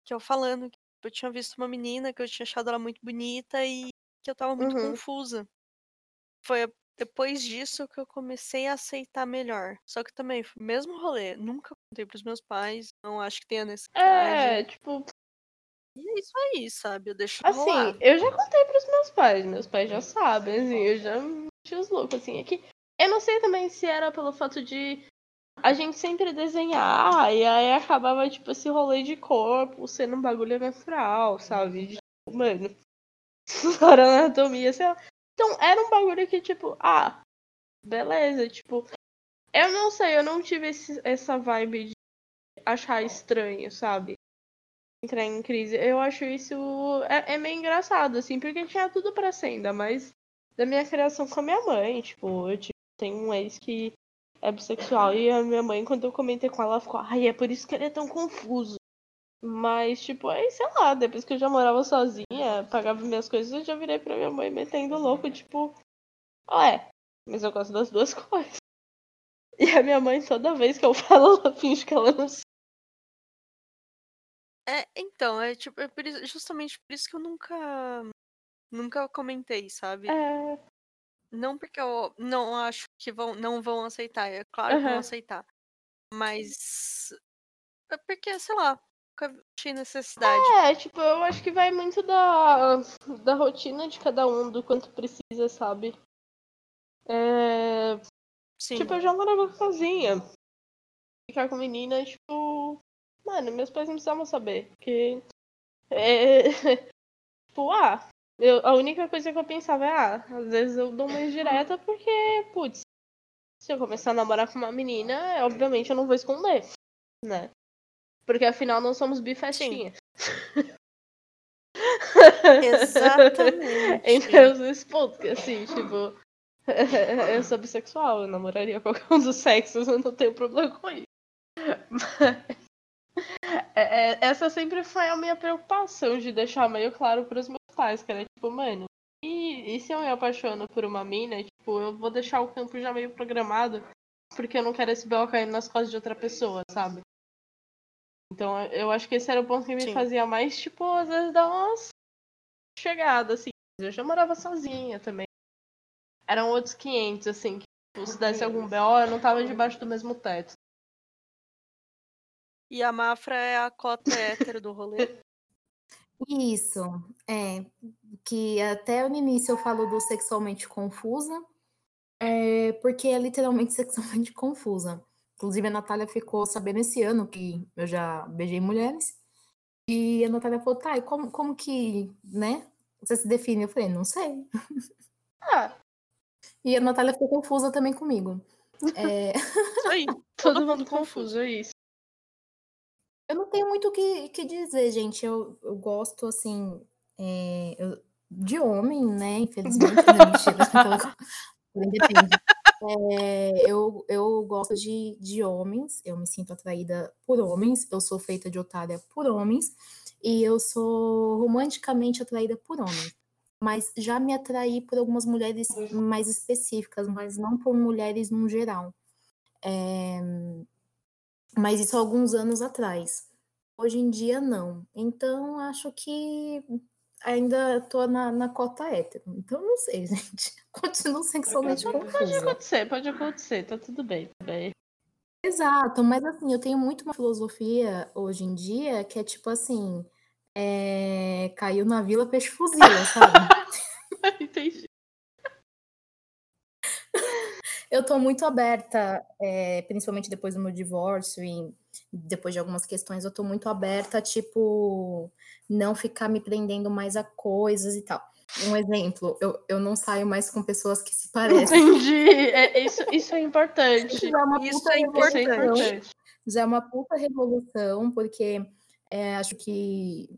S1: Que eu falando que eu tinha visto uma menina, que eu tinha achado ela muito bonita e que eu tava muito
S3: Uhum.
S1: confusa. Foi depois disso que eu comecei a aceitar melhor. Só que também, mesmo rolê. Nunca contei pros meus pais, não acho que tenha necessidade.
S3: É, tipo,
S1: E é isso aí, sabe? Eu deixo
S3: assim,
S1: rolar.
S3: eu já contei pros meus pais, meus pais já sabem, assim, eu já meti os loucos, assim, é que eu não sei também se era pelo fato de a gente sempre desenhar, e aí acabava, tipo, esse rolê de corpo sendo um bagulho natural, sabe? De, tipo, mano, anatomia, sei lá. Então, era um bagulho que, tipo, ah, beleza, tipo, eu não sei, eu não tive esse- essa vibe de achar estranho, sabe? Entrar em crise. Eu acho isso é, é meio engraçado, assim, porque tinha tudo pra ser, ainda mais da minha criação com a minha mãe. Tipo, eu tipo, tenho um ex que é bissexual e a minha mãe, quando eu comentei com ela, ela ficou, ai, é por isso que ele é tão confuso. Mas, tipo, aí, sei lá, depois que eu já morava sozinha, pagava minhas coisas, eu já virei pra minha mãe metendo louco, tipo, ué, mas eu gosto das duas coisas. E a minha mãe, toda vez que eu falo, ela finge que ela não sabe.
S1: É, então, é tipo, é por isso- justamente por isso que eu nunca. Nunca comentei, sabe?
S3: É,
S1: Não porque eu não acho que vão, não vão aceitar. É claro que vão aceitar. Mas. É porque, sei lá, nunca achei necessidade.
S3: É, tipo, eu acho que vai muito da, da rotina de cada um, do quanto precisa, sabe? É,
S1: Sim.
S3: tipo, eu já morava sozinha. Ficar com menina, tipo. Mano, meus pais não precisavam saber. Porque. É, tipo, ah. Eu, a única coisa que eu pensava é, ah, às vezes eu dou uma indireta porque, putz, se eu começar a namorar com uma menina, obviamente eu não vou esconder, né? Porque afinal não somos bifestinha.
S1: Exatamente.
S3: Entre os pontos, que assim, tipo. eu sou bissexual, eu namoraria qualquer um dos sexos, eu não tenho problema com isso. Mas... É, é, essa sempre foi a minha preocupação de deixar meio claro para os meus pais, que era tipo, mano, e, e se eu me apaixono por uma mina, tipo, eu vou deixar o campo já meio programado, porque eu não quero esse belo caindo nas costas de outra pessoa, sabe? Então eu acho que esse era o ponto que me Sim. fazia mais, tipo, às vezes dar umas chegadas, assim. Eu já morava sozinha também. Eram outros 500, assim, que tipo, se desse algum BO, eu não tava debaixo do mesmo teto.
S1: E a Mafra é a cota hétero do rolê.
S2: Isso, é. Que até no início eu falo do sexualmente confusa, é, porque é literalmente sexualmente confusa. Inclusive, a Natália ficou sabendo esse ano que eu já beijei mulheres. E a Natália falou, tá, e como, como que, né? Você se define? Eu falei, não sei.
S3: Ah.
S2: E a Natália ficou confusa também comigo.
S3: É... Isso aí, todo mundo confuso, é isso.
S2: Eu não tenho muito o que, que dizer, gente. Eu, eu gosto, assim, é, eu, de homem, né? Infelizmente, não, mentira. Depende. É, eu, eu gosto de, de homens, eu me sinto atraída por homens, eu sou feita de otária por homens, e eu sou romanticamente atraída por homens. Mas já me atraí por algumas mulheres mais específicas, mas não por mulheres no geral. É, mas isso há alguns anos atrás. Hoje em dia, não. Então, acho que ainda tô na, na cota hétero. Então, não sei, gente. Continuo sexualmente pode, confusa.
S3: Pode acontecer, pode acontecer. Tá tudo bem, tá bem.
S2: Exato, mas assim, eu tenho muito uma filosofia hoje em dia que é tipo assim, é... caiu na vila peixe fuzila, sabe?
S3: Entendi.
S2: Eu tô muito aberta, é, principalmente depois do meu divórcio e depois de algumas questões, eu tô muito aberta, tipo, não ficar me prendendo mais a coisas e tal. Um exemplo, eu, eu não saio mais com pessoas que se parecem.
S3: Entendi. É, isso, isso é importante.
S2: Isso é, uma isso é importante. Já é uma puta revolução, porque é, acho que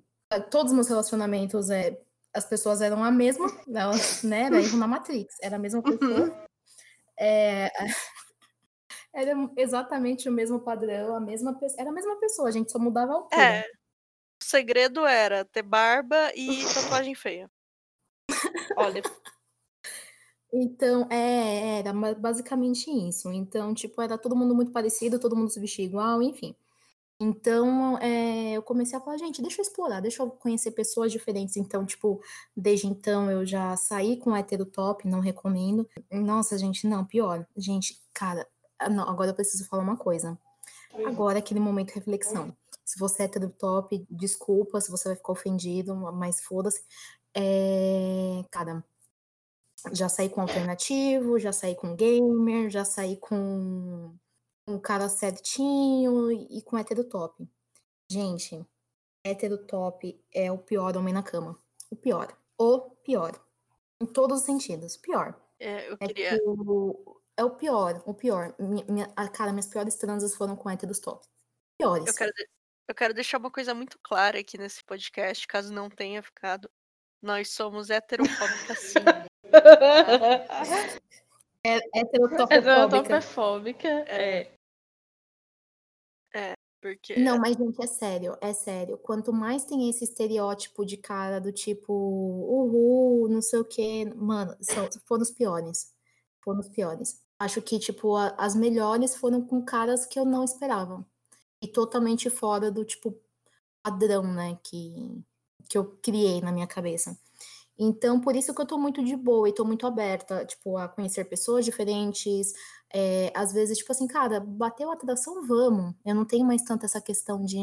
S2: todos os meus relacionamentos é, as pessoas eram a mesma, elas, né? Era erro na Matrix, era a mesma pessoa. Uhum. É, era exatamente o mesmo padrão, a mesma era a mesma pessoa, a gente só mudava a altura.
S1: É. O segredo era ter barba e tatuagem feia.
S3: Olha.
S2: Então, é, era basicamente isso. Então, tipo, era todo mundo muito parecido, todo mundo se vestia igual, enfim. Então, é, eu comecei a falar, gente, deixa eu explorar, deixa eu conhecer pessoas diferentes. Então, tipo, desde então eu já saí com hétero top, não recomendo. Nossa, gente, não, pior. Gente, cara, ah, não, agora eu preciso falar uma coisa. Agora, aquele momento de reflexão. Se você é hétero top, desculpa se você vai ficar ofendido, mas foda-se. É, cara, já saí com alternativo, já saí com gamer, já saí com um cara certinho e com hétero top. Gente, hétero top é o pior homem na cama. O pior. O pior. Em todos os sentidos. Pior.
S1: É, eu é queria.
S2: É, o, é o pior, o pior. Minha, minha, cara, minhas piores transas foram com héteros top. Piores.
S1: Eu quero, eu quero deixar uma coisa muito clara aqui nesse podcast, caso não tenha ficado. Nós somos heterofóbicas sim.
S2: é, heterotopofóbica.
S3: É.
S1: É, porque.
S2: Não, mas, gente, é sério, é sério. Quanto mais tem esse estereótipo de cara do tipo, uhul, não sei o quê, mano, são, foram os piores. Foram os piores. Acho que, tipo, a, as melhores foram com caras que eu não esperava. E totalmente fora do, tipo, padrão, né, que, que eu criei na minha cabeça. Então, por isso que eu tô muito de boa e tô muito aberta, tipo, a conhecer pessoas diferentes. É, às vezes, tipo assim, cara, bateu a atração, vamos. Eu não tenho mais tanto essa questão de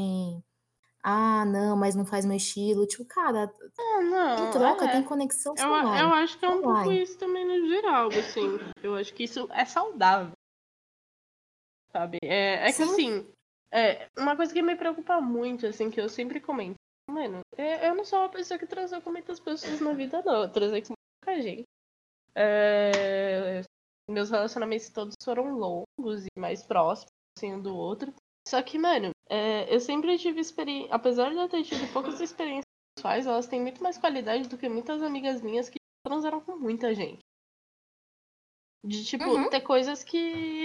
S2: ah, não, mas não faz meu estilo. Tipo, cara,
S3: ah, não,
S2: tem troca, é. tem conexão.
S3: Eu, eu acho que é um pouco isso também no geral, assim. Eu acho que isso é saudável. Sabe? É, é que assim, é, uma coisa que me preocupa muito, assim, que eu sempre comento Mano, eu não sou uma pessoa que transou com muitas pessoas na vida, não. Eu transei com muita gente. É... Meus relacionamentos todos foram longos e mais próximos, assim, um do outro. Só que, mano, é... eu sempre tive experiência. Apesar de eu ter tido poucas experiências sexuais, elas têm muito mais qualidade do que muitas amigas minhas que transaram com muita gente. De, tipo,
S2: Uhum.
S3: ter coisas que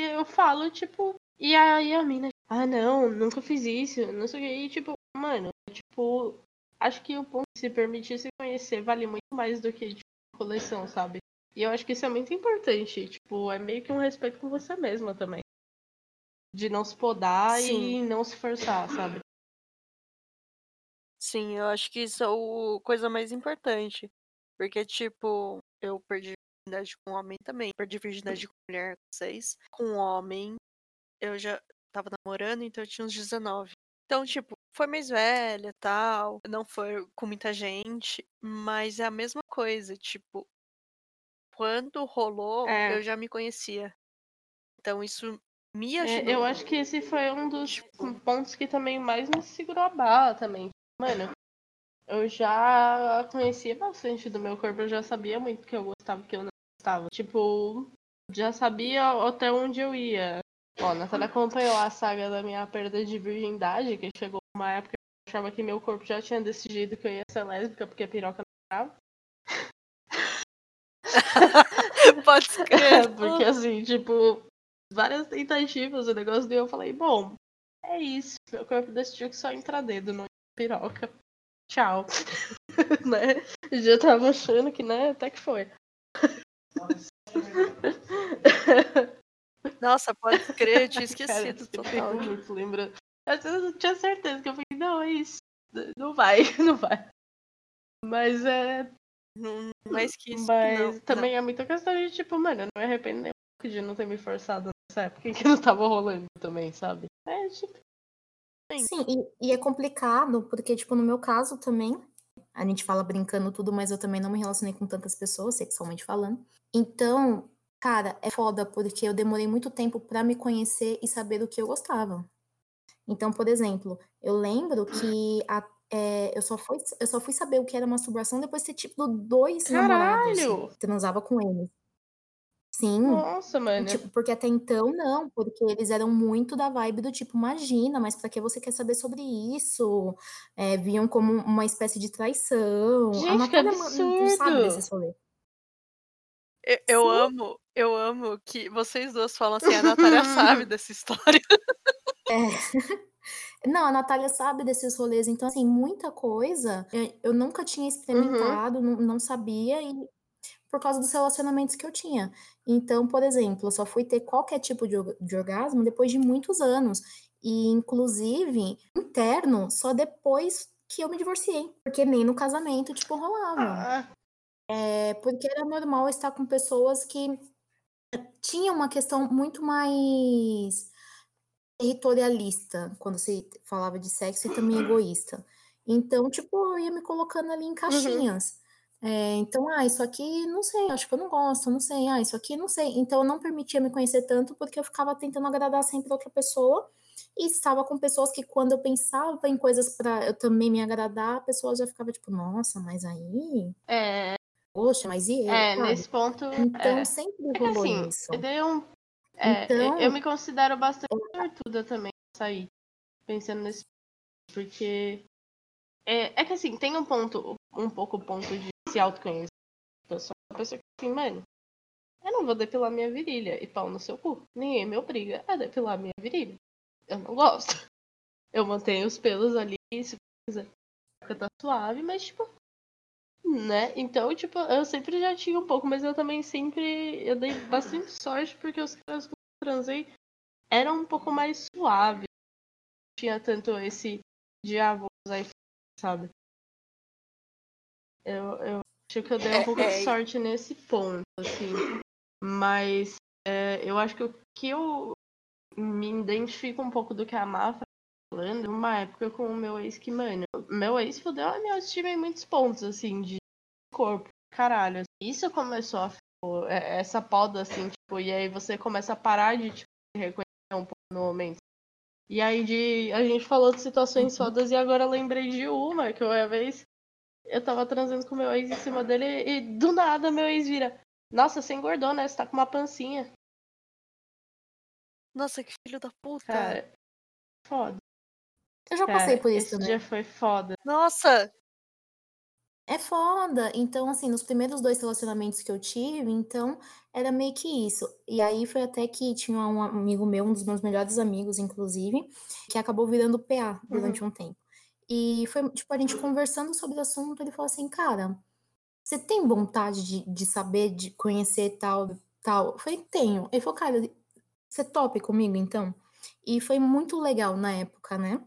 S3: eu falo, tipo, e aí a mina, ah, não, nunca fiz isso, não sei o que, e, tipo, mano, tipo, acho que o ponto de se permitir se conhecer vale muito mais do que, tipo, coleção, sabe? E eu acho que isso é muito importante, tipo, é meio que um respeito com você mesma também. De não se podar
S1: Sim.
S3: e não se forçar, sabe?
S1: Sim, eu acho que isso é a coisa mais importante. Porque, tipo, eu perdi virgindade com homem também. Perdi virgindade com mulher com seis. Com homem, eu já tava namorando, então eu tinha uns 19. Então, tipo, foi mais velha tal. Não foi com muita gente. Mas é a mesma coisa, tipo. Quando rolou,
S3: É.
S1: eu já me conhecia. Então isso me
S3: É,
S1: ajudou.
S3: eu acho que esse foi um dos
S1: Tipo-
S3: pontos que também mais me segurou a barra também. Mano, eu já conhecia bastante do meu corpo, eu já sabia muito o que eu gostava e o que eu não gostava. Tipo, já sabia até onde eu ia. Ó, a Natália acompanhou a saga da minha perda de virgindade, que chegou uma época que eu achava que meu corpo já tinha decidido que eu ia ser lésbica porque a piroca não tava.
S1: Pode crer.
S3: porque assim, tipo, várias tentativas, o negócio deu, eu falei, bom, é isso. Meu corpo decidiu que só entra dedo, não piroca. Tchau. né? Já tava achando que, né, até que foi.
S1: Nossa, pode crer, eu tinha
S3: Cara,
S1: esquecido
S3: eu
S1: total.
S3: muito vezes eu tinha certeza que eu falei, não, é isso. Não vai, não vai. Mas é.
S1: Não, mais que isso.
S3: Mas
S1: não,
S3: também é muita questão de, tipo, mano, eu não me arrependo nem um pouco de não ter me forçado nessa época que não tava rolando também, sabe? É, tipo.
S1: Sim.
S2: Sim, e, e é complicado, porque, tipo, no meu caso também, a gente fala brincando tudo, mas eu também não me relacionei com tantas pessoas, sexualmente falando. Então, cara, é foda, porque eu demorei muito tempo pra me conhecer e saber do que eu gostava. Então, por exemplo, eu lembro que a- é, eu, só fui, eu só fui saber o que era masturbação depois de ter, tipo, dois namorados.
S3: Caralho!
S2: Transava com eles. Sim.
S3: Nossa, mano.
S2: Tipo, porque até então não, porque eles eram muito da vibe do tipo, imagina, mas pra que você quer saber sobre isso? É, viam como uma espécie de traição.
S3: Gente,
S2: a
S3: que
S2: Natália não sabe
S3: absurdo!
S2: desse rolê.
S1: Eu, eu
S2: Sim.
S1: amo, eu amo que vocês duas falam assim, a Natália sabe dessa história.
S2: Não, a Natália sabe desses rolês, então, assim, muita coisa eu, eu nunca tinha experimentado, não, não sabia, e por causa dos relacionamentos que eu tinha. Então, por exemplo, eu só fui ter qualquer tipo de, de orgasmo depois de muitos anos. E, inclusive, interno, só depois que eu me divorciei. Porque nem no casamento, tipo, rolava.
S3: Ah,
S2: É porque era normal estar com pessoas que tinham uma questão muito mais territorialista quando se falava de sexo e também egoísta. Então, tipo, eu ia me colocando ali em caixinhas. É, então, ah, isso aqui não sei, acho que eu não gosto, não sei, ah, isso aqui não sei. Então, eu não permitia me conhecer tanto porque eu ficava tentando agradar sempre outra pessoa e estava com pessoas que, quando eu pensava em coisas para eu também me agradar, a pessoa já ficava tipo, nossa, mas aí,
S3: é,
S2: poxa, mas e eu,
S3: é,
S2: sabe?
S3: nesse ponto.
S2: Então,
S3: é.
S2: sempre
S3: É
S2: rolou
S3: assim,
S2: isso.
S3: eu dei um. É,
S2: Então-
S3: eu me considero bastante sortuda também sair pensando nesse porque é, é que assim, tem um ponto, um pouco o ponto de se autoconhecer. Eu sou uma pessoa que assim, mano, eu não vou depilar minha virilha e pau no seu cu. Ninguém me obriga a depilar minha virilha. Eu não gosto. Eu mantenho os pelos ali, se quiser, fica tá suave, mas tipo, né? Então, tipo, eu sempre já tinha um pouco, mas eu também sempre. Eu dei bastante sorte porque os caras que eu transei eram um pouco mais suaves. Não tinha tanto esse diabo aí, sabe? Eu, eu acho que eu dei um pouco de sorte nesse ponto, assim. Mas é, eu acho que o que eu me identifico um pouco do que a Mafra falando, uma época com o meu ex que, mano, meu ex fudeu a minha autoestima em muitos pontos, assim, de corpo, caralho. Isso começou a tipo, é- essa poda, assim, tipo, e aí você começa a parar de tipo, reconhecer um pouco no momento. E aí de. A gente falou de situações fodas e agora lembrei de uma, que uma vez eu tava transando com meu ex em cima dele e do nada meu ex vira. Nossa, você engordou, né? Você tá com uma pancinha.
S1: Nossa, que filho da puta.
S3: Cara, foda.
S2: Eu já
S3: Cara,
S2: passei por
S3: esse
S2: isso, né?
S3: dia foi foda.
S1: Nossa,
S2: É foda. Então, assim, nos primeiros dois relacionamentos que eu tive, então, era meio que isso. E aí foi até que tinha um amigo meu, um dos meus melhores amigos, inclusive, que acabou virando PA durante
S3: Uhum.
S2: um tempo. E foi, tipo, a gente conversando sobre o assunto, ele falou assim, cara, você tem vontade de, de saber, de conhecer tal, tal? Eu falei, tenho. Ele falou, cara, você topa comigo, então? E foi muito legal na época, né?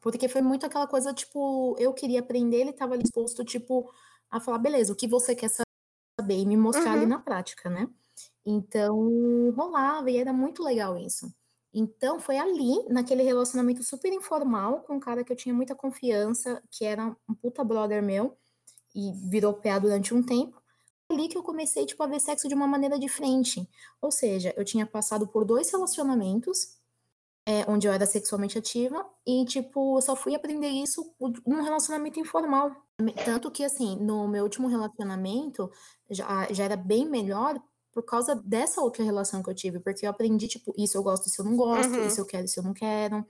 S2: Porque foi muito aquela coisa, tipo, eu queria aprender, ele estava disposto, tipo, a falar, beleza, o que você quer saber? E me mostrar ali
S3: Uhum.
S2: na prática, né? Então, rolava e era muito legal isso. Então, foi ali, naquele relacionamento super informal, com um cara que eu tinha muita confiança, que era um puta brother meu, e virou PA durante um tempo, ali que eu comecei, tipo, a ver sexo de uma maneira diferente. Ou seja, eu tinha passado por dois relacionamentos, é, onde eu era sexualmente ativa, e, tipo, eu só fui aprender isso num relacionamento informal. Tanto que, assim, no meu último relacionamento, já, já era bem melhor por causa dessa outra relação que eu tive, porque eu aprendi, tipo, isso eu gosto, isso eu não gosto,
S3: Uhum.
S2: isso eu quero, isso eu não quero.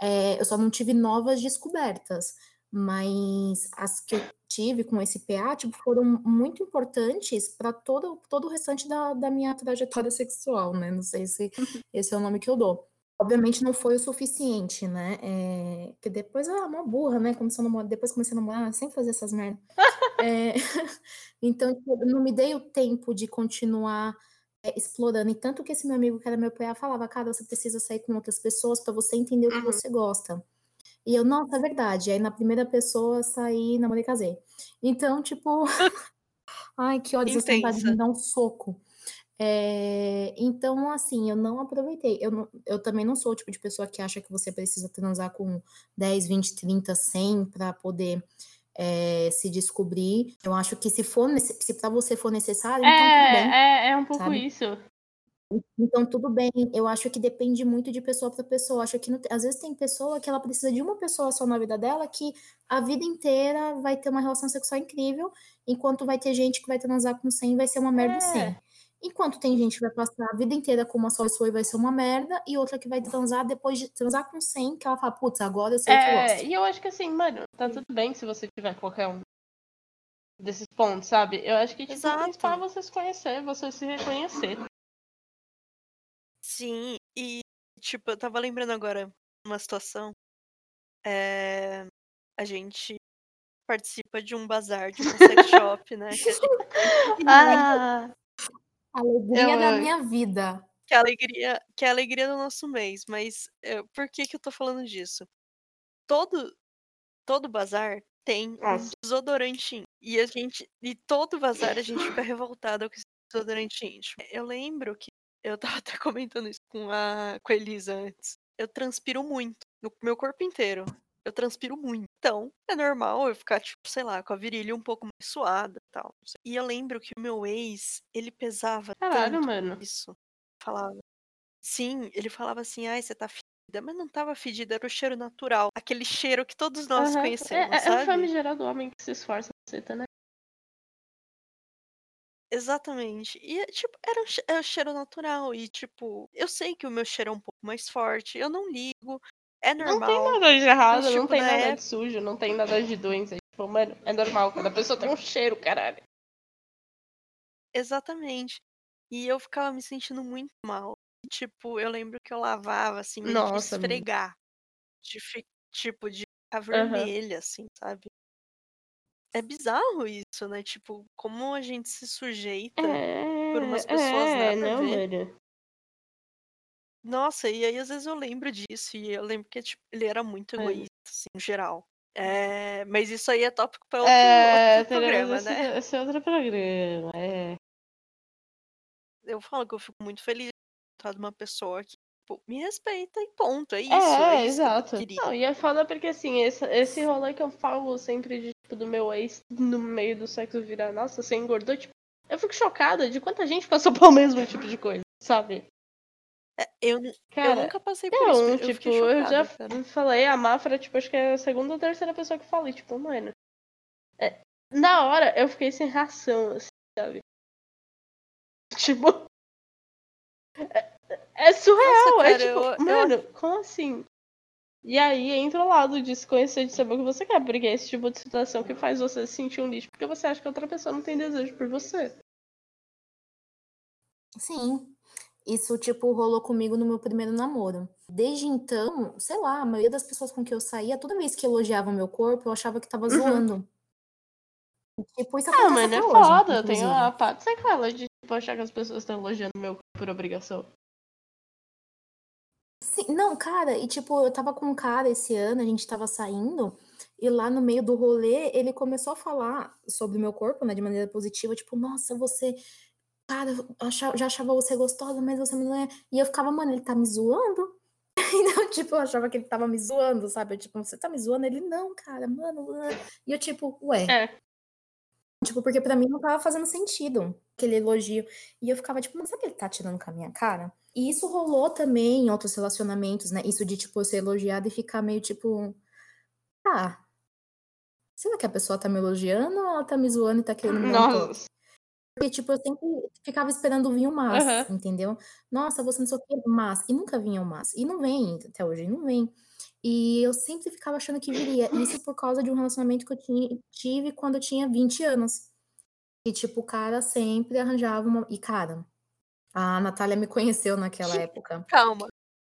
S2: É, eu só não tive novas descobertas, mas as que eu tive com esse PA, tipo, foram muito importantes para todo, todo o restante da, da minha trajetória sexual, né? Não sei se esse é o nome que eu dou. Obviamente não foi o suficiente, né? É, que depois, ah, uma burra, né? Começou a depois comecei a namorar, sem fazer essas merdas. É, então, tipo, não me dei o tempo de continuar é, explorando. E tanto que esse meu amigo, que era meu PA, falava, cara, você precisa sair com outras pessoas para você entender o que
S3: Uhum.
S2: você gosta. E eu, nossa, é verdade. Aí na primeira pessoa saí, namorei e casei. Então, tipo, ai, que ódio, essa vontade de me dar um soco. É, então, assim, eu não aproveitei. Eu, não- eu também não sou o tipo de pessoa que acha que você precisa transar com 10, 20, 30, 100 para poder é, se descobrir. Eu acho que se for, se para você for necessário, então tudo bem.
S3: É, é, é um pouco
S2: sabe?
S3: isso.
S2: Então, tudo bem. Eu acho que depende muito de pessoa para pessoa. Eu acho que não às vezes tem pessoa que ela precisa de uma pessoa só na vida dela que a vida inteira vai ter uma relação sexual incrível, enquanto vai ter gente que vai transar com 100 e vai ser uma merda
S3: É.
S2: sem. Enquanto tem gente que vai passar a vida inteira com uma só pessoa e vai ser uma merda, e outra que vai transar depois de transar com 100, que ela fala, putz, agora eu sei o que eu
S3: É,
S2: gosto.
S3: e eu acho que assim, mano, tá tudo bem se você tiver qualquer um desses pontos, sabe? Eu acho que, tipo, o principal é você se conhecer, você se reconhecer.
S1: Sim, e tipo, eu tava lembrando agora uma situação. É, a gente participa de um bazar de uma sex shop, né? A gente-
S3: Ah,
S2: Alegria
S3: Eu
S2: da minha vida.
S1: que é alegria, que é alegria do nosso mês. Mas é, por que que eu tô falando disso? Todo, todo bazar tem um
S3: Nossa.
S1: desodorante íntimo. E a gente, e todo bazar a gente fica revoltado com esse desodorante íntimo. Eu lembro que eu tava até comentando isso com a, com a Elisa antes. Eu transpiro muito no meu corpo inteiro. Eu transpiro muito. Então, é normal eu ficar, tipo, sei lá, com a virilha um pouco mais suada e tal. E eu lembro que o meu ex, ele pesava
S3: caralho,
S1: tanto
S3: mano.
S1: isso. Falava. Sim, ele falava assim, ai, você tá fedida. Mas não tava fedida, era o cheiro natural. Aquele cheiro que todos nós
S3: Aham.
S1: conhecemos,
S3: É, é, é o
S1: sabe?
S3: famigerado homem que se esforça pra você, né?
S1: Exatamente. E, é, tipo, era um é o cheiro natural. E, tipo, eu sei que o meu cheiro é um pouco mais forte. Eu não ligo. É
S3: Não tem
S1: normal.
S3: nada de errado,
S1: Mas,
S3: não
S1: tipo,
S3: tem
S1: na
S3: nada
S1: época-
S3: de sujo, não tem nada de doença. Tipo, mano, é normal, cada pessoa tem um cheiro, caralho.
S1: Exatamente. E eu ficava me sentindo muito mal. Tipo, eu lembro que eu lavava, assim, meio que
S3: Nossa,
S1: esfregar. De tipo, de ficar vermelha, assim, sabe? É bizarro isso, né? Tipo, como a gente se sujeita
S3: É,
S1: por umas pessoas
S3: é,
S1: nada a
S3: não,
S1: ver.
S3: mano.
S1: Nossa, e aí às vezes eu lembro disso, e eu lembro que tipo, ele era muito
S3: É.
S1: egoísta, assim, em geral. É, mas isso aí é tópico para outro,
S3: É,
S1: outro programa,
S3: esse,
S1: né?
S3: esse outro programa, é.
S1: Eu falo que eu fico muito feliz de encontrar uma pessoa que tipo, me respeita e ponto. É isso,
S3: É,
S1: é isso que
S3: exato.
S1: queria.
S3: Não, e é foda porque assim, esse, esse rolê que eu falo sempre de, tipo, do meu ex no meio do sexo virar, nossa, você engordou, tipo, eu fico chocada de quanta gente passou pelo mesmo tipo de coisa, sabe?
S1: É, eu, nu- eu
S3: Cara,
S1: nunca passei por isso,
S3: Não,
S1: eu
S3: tipo, eu
S1: chocada,
S3: já
S1: cara.
S3: falei, a Mafra, tipo, acho que é a segunda ou terceira pessoa que falei, tipo, mano. é, na hora eu fiquei sem ração, assim, sabe? Tipo. É, é surreal,
S1: Nossa,
S3: é
S1: cara,
S3: tipo,
S1: eu- eu-
S3: mano, como assim? E aí entra o lado de se conhecer, de saber o que você quer, porque é esse tipo de situação que faz você se sentir um lixo, porque você acha que outra pessoa não tem desejo por você.
S2: Sim. Isso, tipo, rolou comigo no meu primeiro namoro. Desde então, sei lá, a maioria das pessoas com que eu saía, toda vez que elogiavam meu corpo, eu achava que tava
S3: Uhum.
S2: zoando. E, Tipo, isso
S3: Ah, mano, é
S2: hoje,
S3: foda.
S2: Inclusive.
S3: a parte sequela de tipo, achar que as pessoas estão elogiando meu corpo por obrigação.
S2: Sim, não, cara, e tipo, eu tava com um cara esse ano, a gente tava saindo, e lá no meio do rolê, ele começou a falar sobre o meu corpo, né, de maneira positiva, tipo, nossa, você, cara, eu já achava você gostosa, mas você não é. E eu ficava, mano, ele tá me zoando? Então, tipo, eu achava que ele tava me zoando, sabe? Eu, tipo, você tá me zoando? Ele, não, cara, mano. ah." E eu, tipo, ué.
S3: É.
S2: Tipo, porque pra mim não tava fazendo sentido aquele elogio. E eu ficava, tipo, mas será que ele tá tirando com a minha cara? E isso rolou também em outros relacionamentos, né? Isso de, tipo, eu ser elogiada e ficar meio tipo. Ah. Será que a pessoa tá me elogiando ou ela tá me zoando e tá querendo me?
S3: Nossa.
S2: Porque, tipo, eu sempre ficava esperando vir o mas,
S3: Aham.
S2: entendeu? Nossa, você não sei o que, mas. E nunca vinha o mas. E não vem, até hoje, não vem. E eu sempre ficava achando que viria. Isso por causa de um relacionamento que eu tinha- tive quando eu tinha 20 anos. E, tipo, o cara sempre arranjava uma. E, cara, a Natália me conheceu naquela época.
S1: Calma.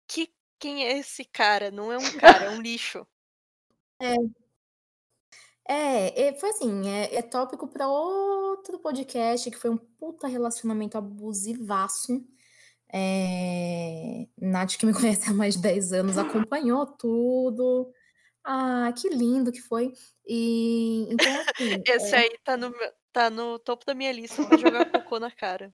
S1: Que, quem é esse cara? Não é um cara, é um lixo.
S2: É, é, foi assim, é, é tópico para outro podcast, que foi um puta relacionamento abusivaço. É, Nath, que me conhece há mais de 10 anos, acompanhou tudo. Ah, que lindo que foi. E então, assim,
S1: Esse aí tá no, tá no topo da minha lista pra jogar cocô na cara.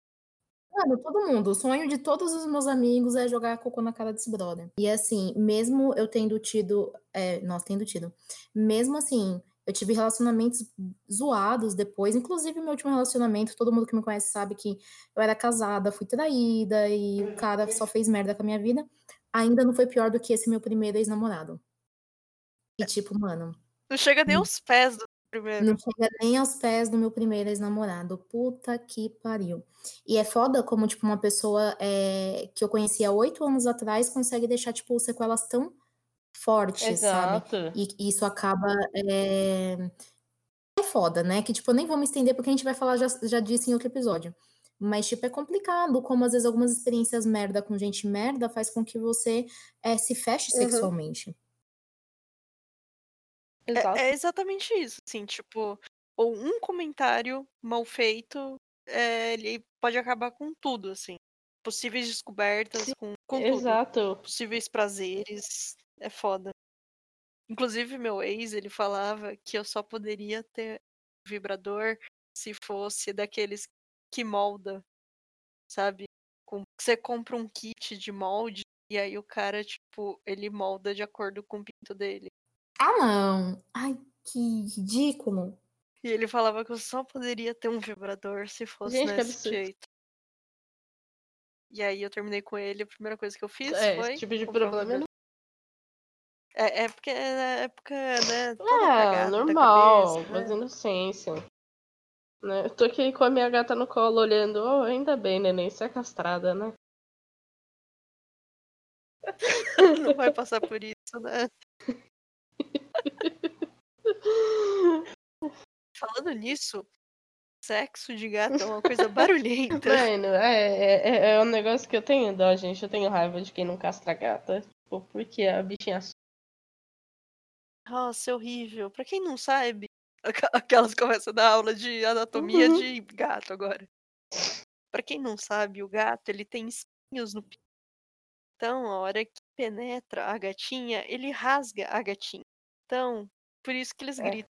S2: Mano, todo mundo. O sonho de todos os meus amigos é jogar cocô na cara desse brother. E assim, mesmo eu tendo tido. É, nós tendo tido. Mesmo assim, eu tive relacionamentos zoados depois. Inclusive, meu último relacionamento, todo mundo que me conhece sabe que eu era casada, fui traída e o cara só fez merda com a minha vida. Ainda não foi pior do que esse meu primeiro ex-namorado. E tipo, mano.
S1: Não chega nem
S2: Hum.
S1: aos pés do primeiro.
S2: Não chega nem aos pés do meu primeiro ex-namorado. Puta que pariu. E é foda como, tipo, uma pessoa é, que eu conhecia há oito anos atrás consegue deixar, tipo, sequelas tão fortes, sabe?
S3: Exato.
S2: E isso acaba. É... é foda, né? Que, tipo, eu nem vou me estender porque a gente vai falar já, já disso em outro episódio. Mas, tipo, é complicado como às vezes algumas experiências merda com gente merda faz com que você é, se feche
S3: Uhum.
S2: sexualmente.
S3: Exato.
S1: É, é exatamente isso, assim, tipo, ou um comentário mal feito, é, ele pode acabar com tudo, assim. Possíveis descobertas, com, com tudo.
S3: Exato.
S1: Possíveis prazeres, é foda. Inclusive, meu ex, ele falava que eu só poderia ter vibrador se fosse daqueles que molda, sabe? Com- Você compra um kit de molde e aí o cara, tipo, ele molda de acordo com o pinto dele.
S2: Ah, não! Ai, que ridículo.
S1: E ele falava que eu só poderia ter um vibrador se fosse
S3: Gente,
S1: desse jeito. E aí eu terminei com ele, a primeira coisa que eu fiz
S3: É,
S1: foi.
S3: esse tipo de problema.
S1: É, é porque na época, né?
S3: É, normal,
S1: cabeça, né?
S3: mas inocência. Né? Eu tô aqui com a minha gata no colo olhando, oh, ainda bem, neném, você é castrada, né?
S1: Não vai passar por isso, né? Falando nisso, sexo de gato é uma coisa barulhenta.
S3: Mano, é, é, é um negócio que eu tenho dó, gente. Eu tenho raiva de quem não castra gata. Tipo, porque a bichinha
S1: Nossa, é horrível. Pra quem não sabe, aqu- aquelas começam a dar aula de anatomia
S3: Uhum.
S1: de gato agora. Pra quem não sabe, o gato ele tem espinhos no pinto. Então, a hora que penetra a gatinha, ele rasga a gatinha. Então, por isso que eles
S3: É.
S1: gritam.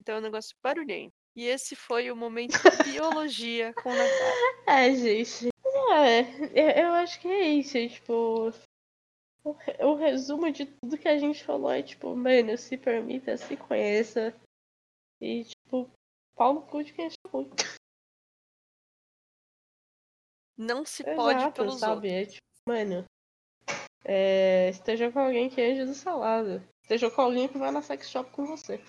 S1: Então é um negócio barulhento. E esse foi o momento biologia com Natália.
S3: É, gente. É, eu- eu acho que é isso. Tipo, o, re- o resumo de tudo que a gente falou é, tipo, mano, se permita, se conheça. E, tipo, pau no cu de quem acha ruim.
S1: Não se pode
S3: Exato,
S1: pelos
S3: sabe?
S1: outros.
S3: É, tipo, mano, é, esteja com alguém que ande do seu lado. Esteja com alguém que vai na sex shop com você.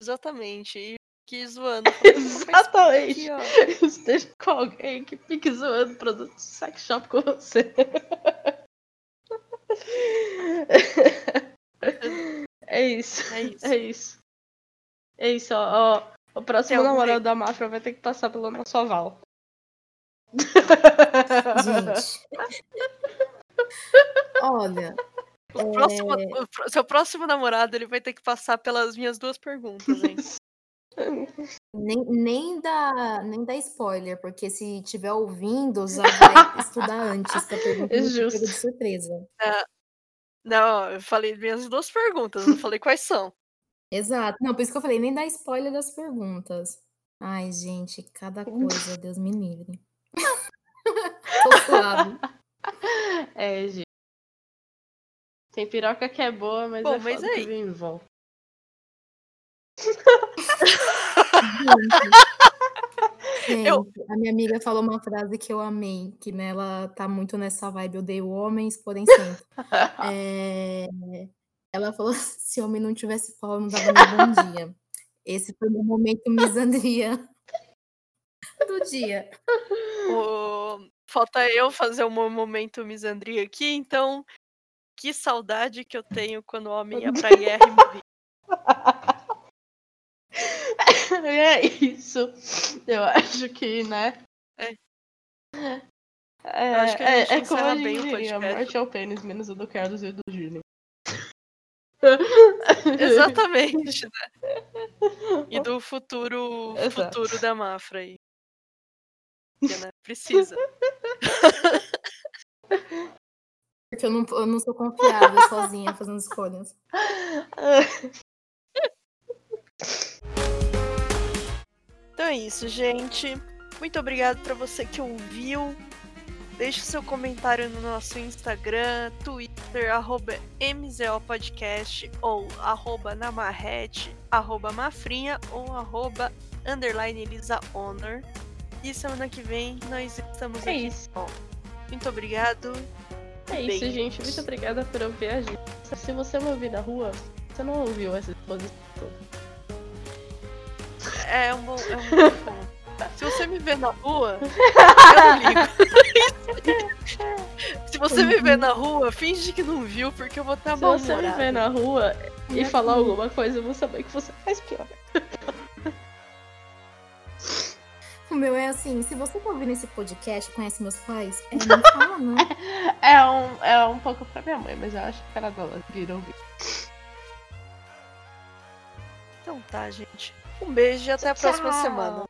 S1: Exatamente. E que zoando. falando, "Mas
S3: Exatamente.
S1: aqui.
S3: Esteja com alguém que fique zoando produto de sex shop com você. É isso.
S1: É isso.
S3: É isso. É isso, ó. ó. O próximo
S1: Tem algum
S3: namorado
S1: aí?
S3: da máfia vai ter que passar pelo nosso aval.
S2: Gente. Olha,
S1: O próximo- o pró- seu próximo namorado ele vai ter que passar pelas minhas duas perguntas, hein?
S2: nem, nem, dá, nem dá spoiler, porque se tiver ouvindo, já vai estudar antes pra pergunta
S3: É justo.
S2: pego de surpresa.
S1: Não, eu falei minhas duas perguntas, não falei quais são.
S2: Exato. Não, por isso que eu falei, nem dá spoiler das perguntas. Ai, gente, cada coisa, Deus me livre. Tô suave.
S3: É, gente. Tem piroca que é boa, mas
S1: Bom,
S3: é
S1: mas aí?
S3: que vem em volta.
S2: Gente,
S1: Eu-
S2: a minha amiga falou uma frase que eu amei, que né, ela tá muito nessa vibe, eu odeio homens, porém sempre. É, Ela falou, se homem não tivesse pau, eu não dava nem bom dia. Esse foi o meu momento misandria do dia.
S1: O- Falta eu fazer um momento misandria aqui, então. Que saudade que eu tenho quando o homem ia pra guerra e morria.
S3: é isso. Eu acho que, né?
S1: É.
S3: É,
S1: Eu acho que a
S3: é,
S1: gente
S3: é como
S1: encerra
S3: a
S1: bem o
S3: gente diria, a morte é o pênis, menos o do Carlos e o do Júnior.
S1: Exatamente, né? E do futuro,
S3: Exato.
S1: futuro da Mafra aí. Porque, né, Precisa.
S2: Porque eu não, eu não sou confiável sozinha fazendo escolhas.
S1: Então é isso, gente. Muito obrigado para você que ouviu. Deixe seu comentário no nosso Instagram, Twitter, arroba MZOPodcast ou arroba Namarrete, arroba Mafrinha ou arroba underline Elisa Honor. E semana que vem nós estamos
S3: É
S1: aqui.
S3: isso.
S1: Muito obrigado.
S3: É isso,
S1: Bem.
S3: gente. Muito obrigada por ouvir a gente. Se você me ouvir na rua, você não ouviu essa exposição toda.
S1: É um bom, é um bom ponto. Se você me ver na rua, eu não ligo. Se você me ver na rua, finge que não viu, porque eu vou estar
S3: Se
S1: mal
S3: você me ver na rua e falar alguma coisa, eu vou saber que você faz pior.
S2: O meu é assim, se você tá ouvindo esse podcast, conhece meus pais, é, não fala não.
S3: É um, é um pouco pra minha mãe, mas eu acho que ela não vira ouvir.
S1: Então tá, gente. Um beijo e até a próxima
S3: Tchau.
S1: semana.